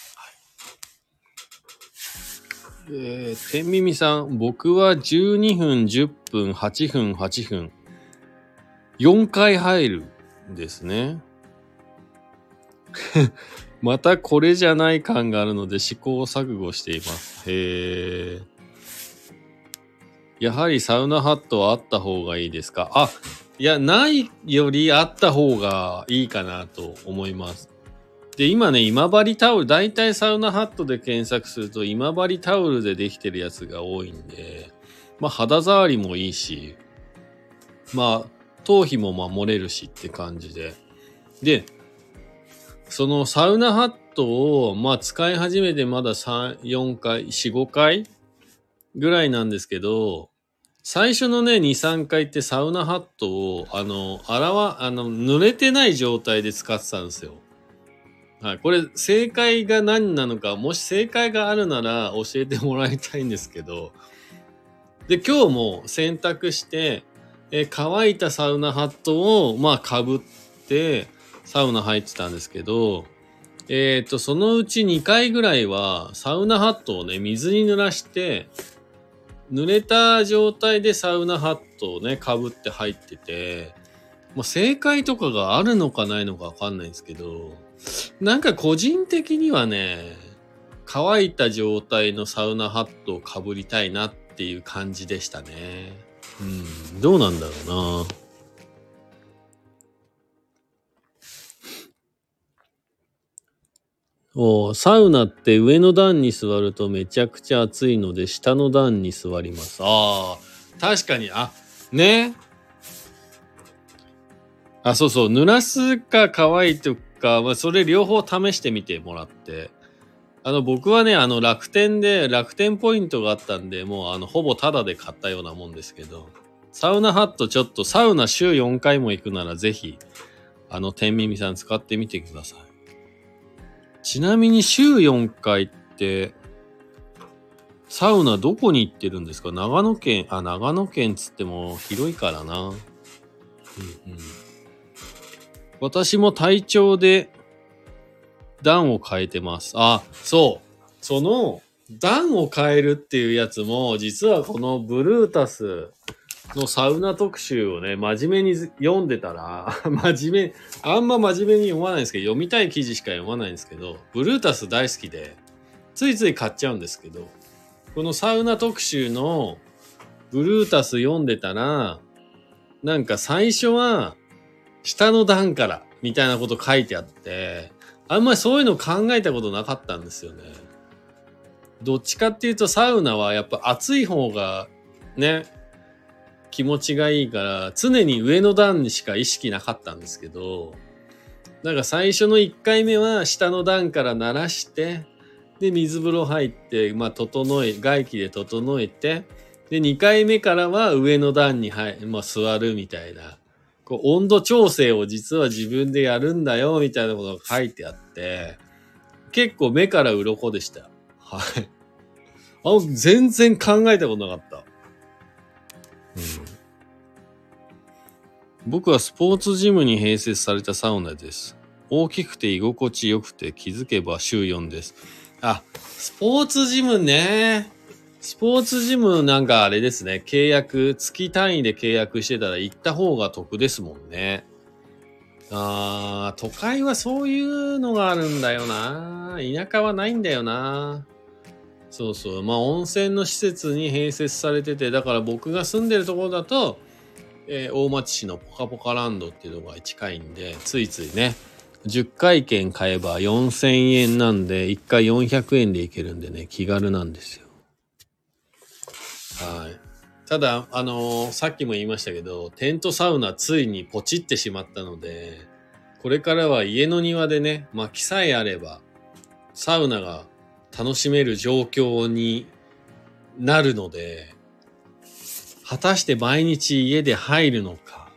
はい、えー、天耳さん。僕は12分、10分、8分、8分。4回入るんですね。またこれじゃない感があるので試行錯誤しています。へえ。やはりサウナハットはあった方がいいですか？あ、いや、ないよりあった方がいいかなと思います。で、今ね、今治タオル、だいたいサウナハットで検索すると今治タオルでできてるやつが多いんで、まあ肌触りもいいし、まあ頭皮も守れるしって感じで。で、そのサウナハットを、まあ使い始めてまだ3、4回、4、5回ぐらいなんですけど、最初のね、2、3回ってサウナハットを、あの、洗わ、あの、濡れてない状態で使ってたんですよ。はい。これ、正解が何なのか、もし正解があるなら教えてもらいたいんですけど、で、今日も洗濯して、え乾いたサウナハットを、まあ、被って、サウナ入ってたんですけど、えっ、と、そのうち2回ぐらいは、サウナハットをね、水に濡らして、濡れた状態でサウナハットをね、被って入ってて、まあ、正解とかがあるのかないのかわかんないんですけど、なんか個人的にはね、乾いた状態のサウナハットを被りたいなっていう感じでしたね。うん、どうなんだろうな。サウナって上の段に座るとめちゃくちゃ暑いので下の段に座ります。ああ、確かに、あ、ね。あ、そうそう、濡らすか乾いとか、まあ、それ両方試してみてもらって。あの、僕はね、あの、楽天で、楽天ポイントがあったんで、もう、あの、ほぼタダで買ったようなもんですけど、サウナハットちょっと、サウナ週4回も行くなら、ぜひ、あの、天耳さん使ってみてください。ちなみに週4回って、サウナどこに行ってるんですか？長野県、あ、長野県つっても広いからな。うんうん。私も体調で段を変えてます。あ、そう。その段を変えるっていうやつも、実はこのブルータスのサウナ特集をね、真面目に読んでたら、真面目、あんま真面目に読まないんですけど、読みたい記事しか読まないんですけど、ブルータス大好きで、ついつい買っちゃうんですけど、このサウナ特集のブルータス読んでたら、なんか最初は下の段からみたいなこと書いてあって、あんまりそういうの考えたことなかったんですよね。どっちかっていうとサウナはやっぱ暑い方がね、気持ちがいいから常に上の段にしか意識なかったんですけど、なんか最初の1回目は下の段から鳴らして、で、水風呂入って、まあ、整え、外気で整えて、で、2回目からは上の段に入、まあ、座るみたいな、こう、温度調整を実は自分でやるんだよ、みたいなことが書いてあって、結構目から鱗でした。はい。あ、全然考えたことなかった。僕はスポーツジムに併設されたサウナです。大きくて居心地よくて気づけば週4です。あ、スポーツジムね。スポーツジムなんかあれですね。契約、月単位で契約してたら行った方が得ですもんね。あー、都会はそういうのがあるんだよな。田舎はないんだよな。そうそう。まあ温泉の施設に併設されてて、だから僕が住んでるところだと、えー大町市のポカポカランドっていうのが近いんで、ついついね、10回券買えば4000円なんで、1回400円で行けるんでね、気軽なんですよ。はい。ただ、あのーさっきも言いましたけど、テントサウナついにポチってしまったので、これからは家の庭でね、薪さえあれば、サウナが楽しめる状況になるので、果たして毎日家で入るのか、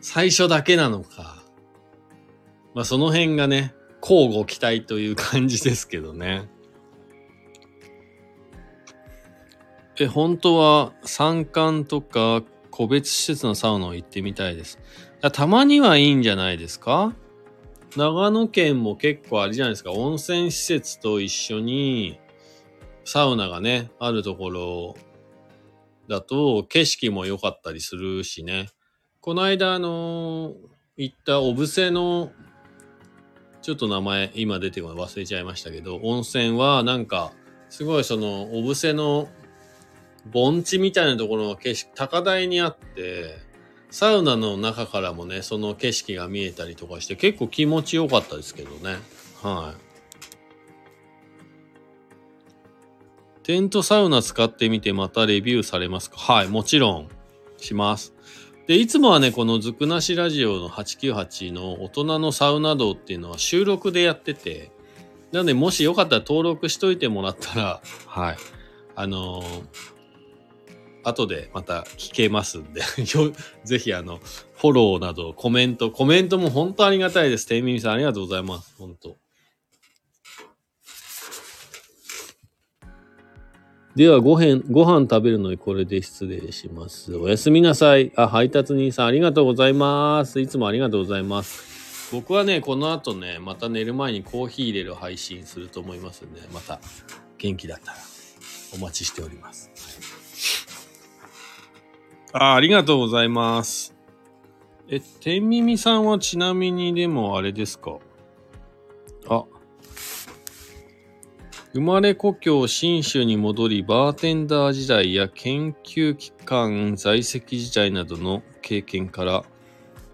最初だけなのか、まあその辺がね、交互期待という感じですけどね。え、本当は山間とか個別施設のサウナを行ってみたいです。たまにはいいんじゃないですか？長野県も結構あれじゃないですか、温泉施設と一緒にサウナがね、あるところだと景色も良かったりするしね。この間あの行った小布施のちょっと名前今出てこない忘れちゃいましたけど、温泉はなんかすごいその小布施の盆地みたいなところの景色、高台にあって、サウナの中からもね、その景色が見えたりとかして結構気持ちよかったですけどね。はい。テントサウナ使ってみてまたレビューされますか？はい、もちろんします。で、いつもはね、このずくなしラジオの898の大人のサウナ道っていうのは収録でやってて、なのでもしよかったら登録しといてもらったら、はい。あのー後でまた聞けますんで、ぜひあの、フォローなどコメント、コメントも本当ありがたいです。てんみみさんありがとうございます。本当。ではご飯、ご飯食べるのにこれで失礼します。おやすみなさい。あ、配達人さんありがとうございます。いつもありがとうございます。僕はね、この後ね、また寝る前にコーヒー入れる配信すると思いますんで、また元気だったらお待ちしております。ああ、りがとうございます。え、天耳さんはちなみにでもあれですか？あ、生まれ故郷新州に戻り、バーテンダー時代や研究機関在籍時代などの経験から、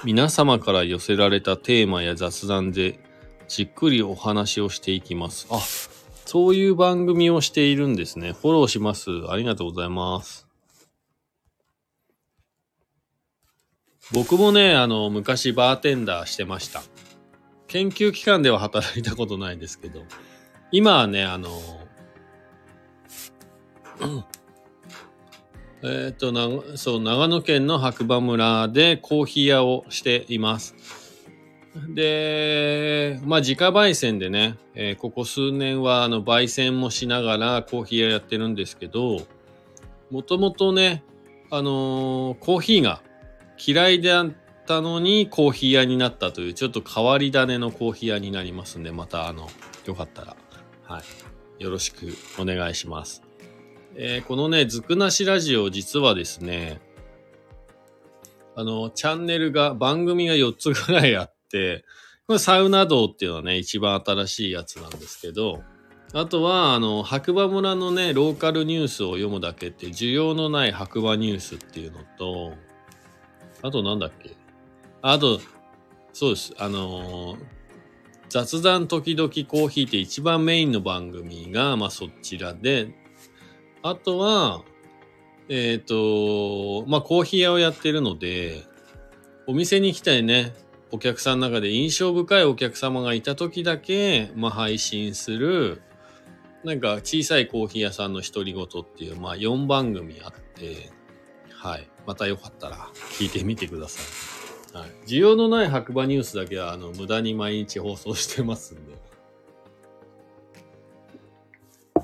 皆様から寄せられたテーマや雑談でじっくりお話をしていきます。あ、そういう番組をしているんですね。フォローします。ありがとうございます。僕もね、あの、昔バーテンダーしてました。研究機関では働いたことないですけど、今はね、あの、えっ、とな、そう、長野県の白馬村でコーヒー屋をしています。で、まあ、自家焙煎でね、えーここ数年は、あの、焙煎もしながらコーヒー屋やってるんですけど、もともとね、あのーコーヒーが嫌いだったのにコーヒー屋になったという、ちょっと変わり種のコーヒー屋になりますんで、また、あの、よかったら、はい、よろしくお願いします。えーこのね、ずくなしラジオ、実はですね、あの、チャンネルが、番組が4つぐらいあって、これサウナ道っていうのはね、一番新しいやつなんですけど、あとは、あの、白馬村のね、ローカルニュースを読むだけって、需要のない白馬ニュースっていうのと、あとなんだっけ？あと、そうです。あのー雑談時々コーヒーって一番メインの番組が、まあそちらで、あとは、えっ、と、まあコーヒー屋をやってるので、お店に来たいね、お客さんの中で印象深いお客様がいた時だけ、まあ配信する、なんか小さいコーヒー屋さんの独り言っていう、まあ4番組あって、はい。またよかったら聞いてみてください。はい。需要のない白馬ニュースだけは、あの、無駄に毎日放送してますんで。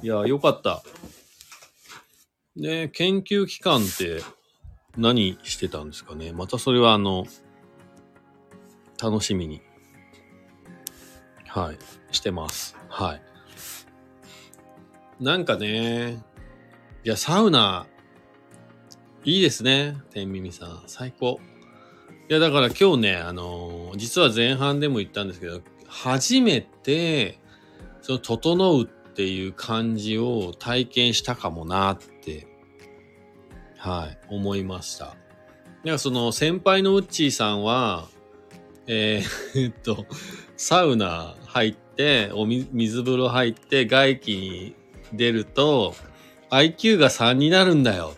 いや、よかった。で、研究機関って何してたんですかね？またそれはあの、楽しみに、はい、してます。はい。なんかね、いや、サウナ、いいですね。天耳さん。最高。いや、だから今日ね、あのー実は前半でも言ったんですけど、初めて、その、整うっていう感じを体験したかもなって、はい、思いました。だかその、先輩のウッチーさんは、えー っと、サウナ入って、お水風呂入って、外気に出ると、IQ が3になるんだよ、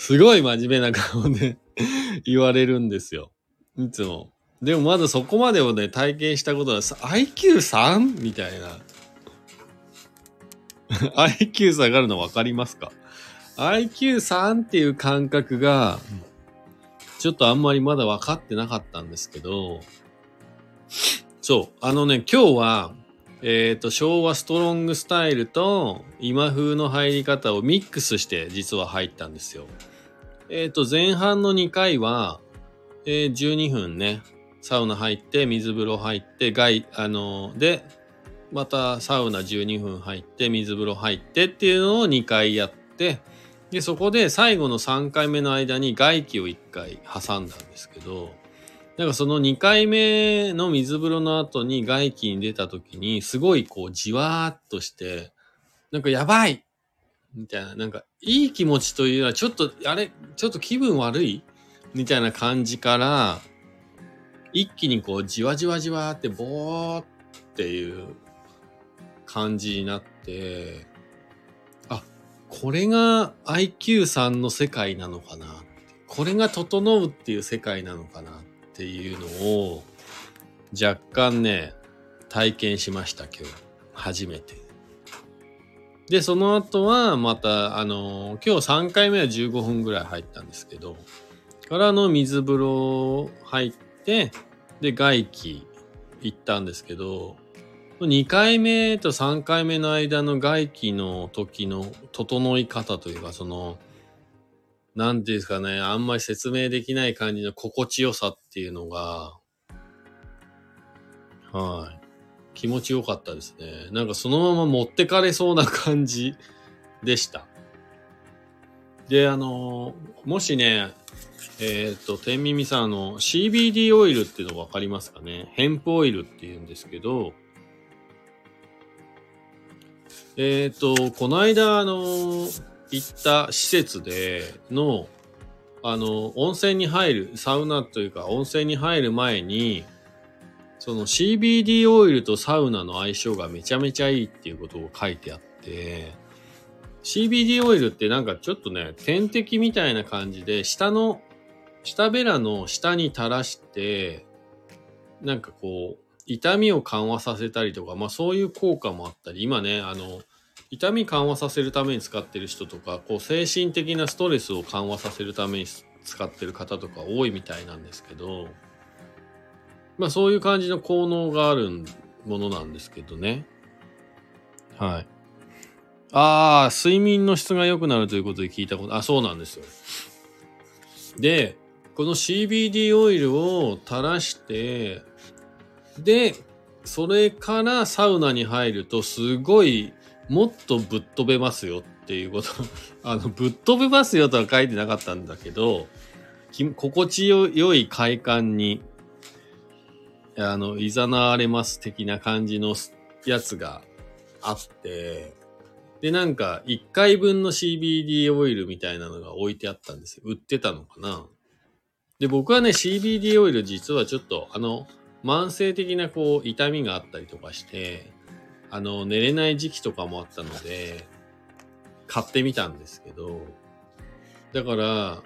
すごい真面目な顔で 言われるんですよ。いつも。でもまだそこまでをね、体験したことは、IQ3? みたいな。IQ 下がるの分かりますか ?IQ3 っていう感覚が、ちょっとあんまりまだ分かってなかったんですけど、そう、あのね、今日は、えっ、と、昭和ストロングスタイルと今風の入り方をミックスして実は入ったんですよ。えっ、と、前半の2回は、えー12分ね、サウナ入って、水風呂入って、外、あのーで、またサウナ12分入って、水風呂入ってっていうのを2回やって、で、そこで最後の3回目の間に外気を1回挟んだんですけど、なんかその2回目の水風呂の後に外気に出た時に、すごいこうじわーっとして、なんかやばいみたいな、なんかいい気持ちというよりは、ちょっと、あれ、ちょっと気分悪い？みたいな感じから、一気にこうじわじわじわってボーっていう感じになって、あ、これが IQ さんの世界なのかな。これが整うっていう世界なのかなっていうのを若干ね、体験しました今日。初めて。で、その後はまた、あの、今日3回目は15分ぐらい入ったんですけど、からの水風呂入って、で、外気行ったんですけど、2回目と3回目の間の外気の時の整い方というか、その、なんていうんですかね、あんまり説明できない感じの心地よさっていうのが、はい。気持ちよかったですね。なんかそのまま持ってかれそうな感じでした。で、あの、もしね、えっ、と、天耳さん、あの、CBD オイルっていうのわかりますかね？ヘンプオイルっていうんですけど、えっ、と、この間、あの、行った施設での、あの、温泉に入る、サウナというか温泉に入る前に、その CBD オイルとサウナの相性がめちゃめちゃいいっていうことを書いてあって、CBD オイルってなんかちょっとね、点滴みたいな感じで、下の、下ベラの下に垂らして、なんかこう、痛みを緩和させたりとか、まあそういう効果もあったり、今ね、あの、痛み緩和させるために使ってる人とか、こう精神的なストレスを緩和させるために使ってる方とか多いみたいなんですけど、まあそういう感じの効能があるものなんですけどね。はい。ああ、睡眠の質が良くなるということで聞いたこと、あ、そうなんですよ。で、この CBD オイルを垂らして、で、それからサウナに入るとすごいもっとぶっ飛べますよっていうこと。あの、ぶっ飛べますよとは書いてなかったんだけど、心地よい快感に、あの、いざなわれます的な感じのやつがあって、で、なんか、1回分の CBD オイルみたいなのが置いてあったんですよ。売ってたのかなで、僕はね、CBD オイル実はちょっと、あの、慢性的なこう、痛みがあったりとかして、あの、寝れない時期とかもあったので、買ってみたんですけど、だから、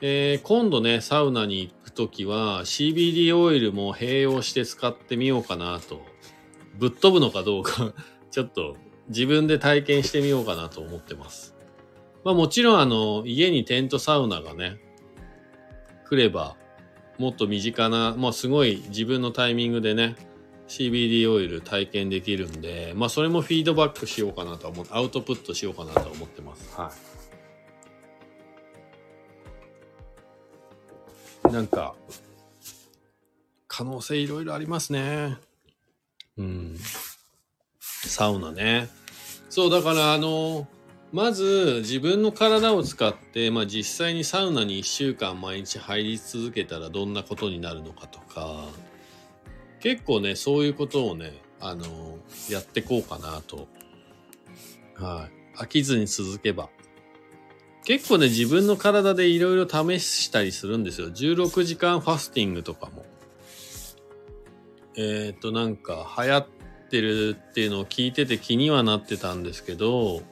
えー今度ね、サウナに行くときは CBD オイルも併用して使ってみようかなと。ぶっ飛ぶのかどうか、ちょっと自分で体験してみようかなと思ってます。まあもちろんあの、家にテントサウナがね、来れば、もっと身近な、まあすごい自分のタイミングでね、CBD オイル体験できるんで、まあそれもフィードバックしようかなと思って、アウトプットしようかなと思ってます。はい。なんか、可能性いろいろありますね。うん。サウナね。そう、だからあの、まず自分の体を使って、まあ実際にサウナに1週間毎日入り続けたらどんなことになるのかとか、結構ね、そういうことをね、あの、やってこうかなと。はい。飽きずに続けば。結構ね、自分の体でいろいろ試したりするんですよ。16時間ファスティングとかも。えっ、と、なんか流行ってるっていうのを聞いてて気にはなってたんですけど、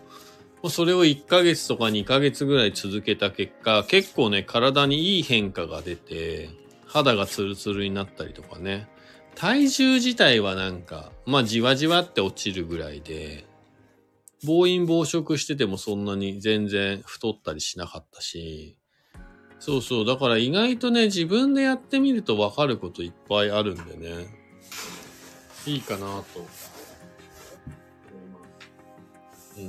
それを1ヶ月とか2ヶ月ぐらい続けた結果、結構ね、体にいい変化が出て、肌がツルツルになったりとかね。体重自体はなんか、まあじわじわって落ちるぐらいで、暴飲暴食しててもそんなに全然太ったりしなかったし、そうそう、だから意外とね、自分でやってみるとわかることいっぱいあるんでね、いいかなと。う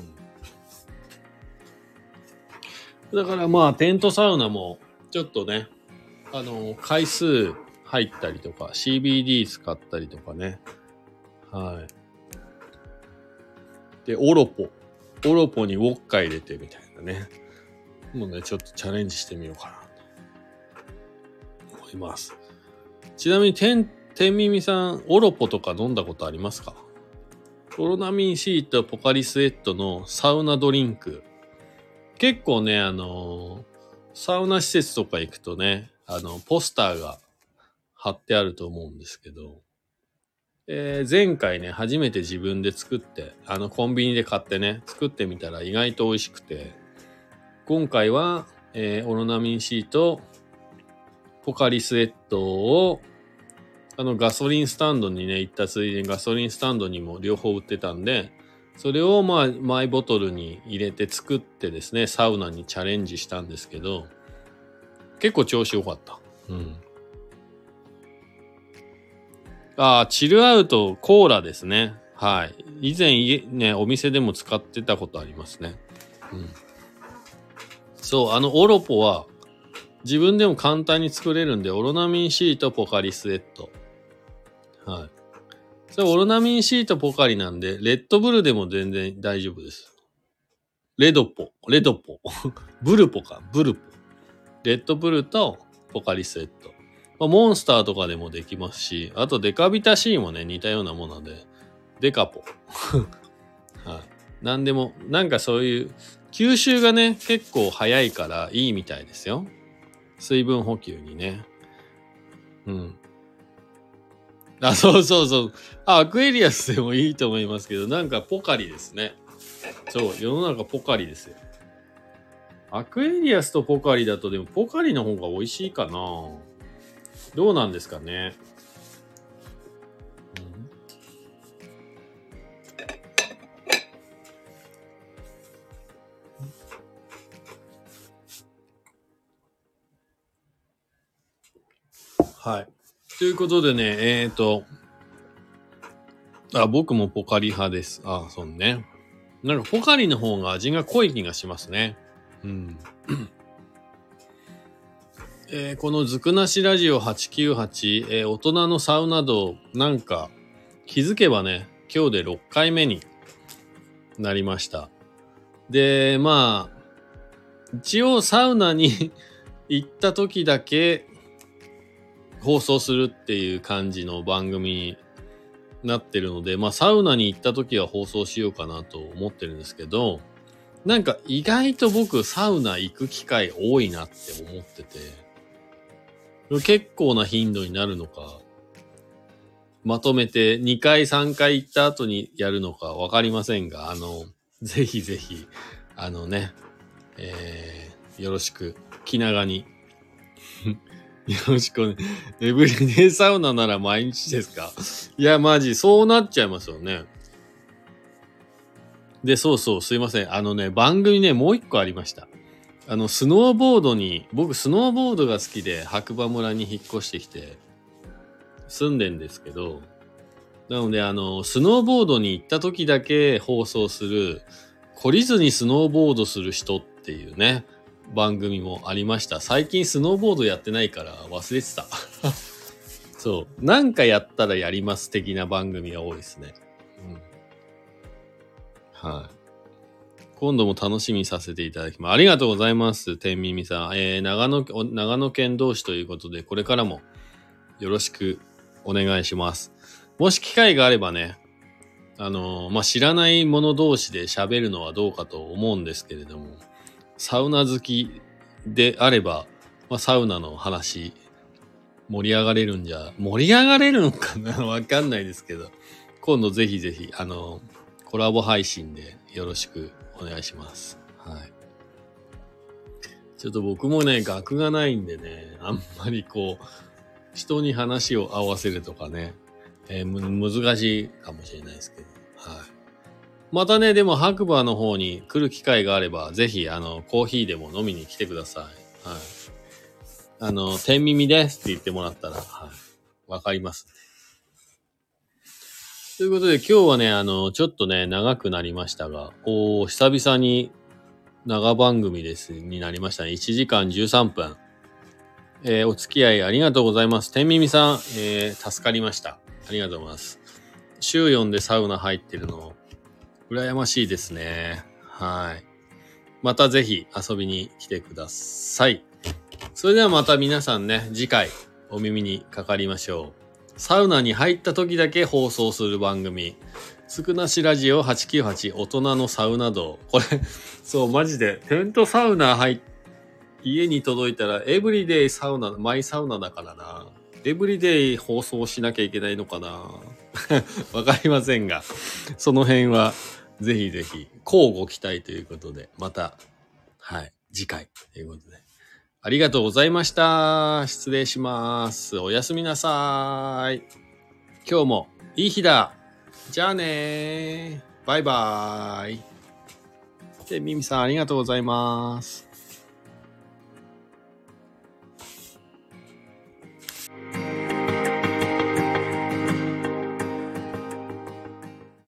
ん。だからまあ、テントサウナも、ちょっとね、あの、回数入ったりとか、CBD 使ったりとかね。はい。で、オロポ。オロポにウォッカ入れてみたいなね。もうね、ちょっとチャレンジしてみようかな思います。ちなみに、天、天耳さん、オロポとか飲んだことありますか？コロナミン C とポカリスエットのサウナドリンク。結構ね、あのーサウナ施設とか行くとね、あの、ポスターが貼ってあると思うんですけど、えー前回ね、初めて自分で作って、あの、コンビニで買ってね、作ってみたら意外と美味しくて、今回は、えーオロナミン C とポカリスエットを、あの、ガソリンスタンドにね、行ったついでにガソリンスタンドにも両方売ってたんで、それをまあ、マイボトルに入れて作ってですね、サウナにチャレンジしたんですけど、結構調子良かった。うん。ああ、チルアウトコーラですね。はい。以前、ね、お店でも使ってたことありますね。うん。そう、あの、オロポは、自分でも簡単に作れるんで、オロナミン C とポカリスエット。はい。それオロナミン C とポカリなんで、レッドブルでも全然大丈夫です。レドポ、レドポ、ブルポか、ブルポ。レッドブルとポカリスエット。まあ、モンスターとかでもできますし、あとデカビタ C もね、似たようなもので、デカポ。はい。なんでも、なんかそういう、吸収がね、結構早いからいいみたいですよ。水分補給にね。うん。あ、そうそうそう。あ、アクエリアスでもいいと思いますけど、なんかポカリですね。そう、世の中ポカリですよ。アクエリアスとポカリだと、でもポカリの方が美味しいかなどうなんですかね。うんはい。ということでね、えっ、ー、と、あ、僕もポカリ派です。あ、そうね。なんかポカリの方が味が濃い気がしますね。うん。えーこのずくなしラジオ898、えー大人のサウナ道、なんか気づけばね、今日で6回目になりました。で、まあ、一応サウナに 行った時だけ放送するっていう感じの番組になってるので、まあサウナに行った時は放送しようかなと思ってるんですけど、なんか意外と僕サウナ行く機会多いなって思ってて、結構な頻度になるのか、まとめて2回3回行った後にやるのかわかりませんが、あの、ぜひぜひ、あのね、えー、よろしく、気長に。よろしくね。エブリデイサウナなら毎日ですか？いや、マジ、そうなっちゃいますよね。で、そうそう、すいません。あのね、番組ね、もう一個ありました。あの、スノーボードに、僕、スノーボードが好きで、白馬村に引っ越してきて、住んでんですけど、なので、あの、スノーボードに行った時だけ放送する、懲りずにスノーボードする人っていうね、番組もありました。最近スノーボードやってないから忘れてた。そう。なんかやったらやります的な番組が多いですね。うん。はい。今度も楽しみにさせていただきます。ありがとうございます。天耳さん。えー、長野、長野県同士ということで、これからもよろしくお願いします。もし機会があればね、あのーまあ、知らない者同士で喋るのはどうかと思うんですけれども、サウナ好きであれば、まあ、サウナの話、盛り上がれるんじゃ、盛り上がれるのかな？わかんないですけど、今度ぜひぜひ、あの、コラボ配信でよろしくお願いします。はい。ちょっと僕もね、学がないんでね、あんまりこう、人に話を合わせるとかね、えー難しいかもしれないですけど、はい。またね、でも白馬の方に来る機会があれば、ぜひ、あの、コーヒーでも飲みに来てください。はい。あの、天耳ですって言ってもらったら、はい。わかります、ということで、今日はね、あの、ちょっとね、長くなりましたが、おー久々に長番組です、になりましたね。1時間13分。えーお付き合いありがとうございます。天耳さん、えー助かりました。ありがとうございます。週4でサウナ入ってるの、羨ましいですね。はい。またぜひ遊びに来てください。それではまた皆さんね、次回お耳にかかりましょう。サウナに入った時だけ放送する番組。つくなしラジオ898大人のサウナ道。これ、そう、マジで、テントサウナ入っ家に届いたら、エブリデイサウナ、マイサウナだからな。エブリデイ放送しなきゃいけないのかな わかりませんが、その辺は、ぜひぜひ、交互期待ということで、また、はい、次回ということで。ありがとうございました。失礼します。おやすみなさい。今日もいい日だ。じゃあねバイバーイ。で、ミミさんありがとうございます。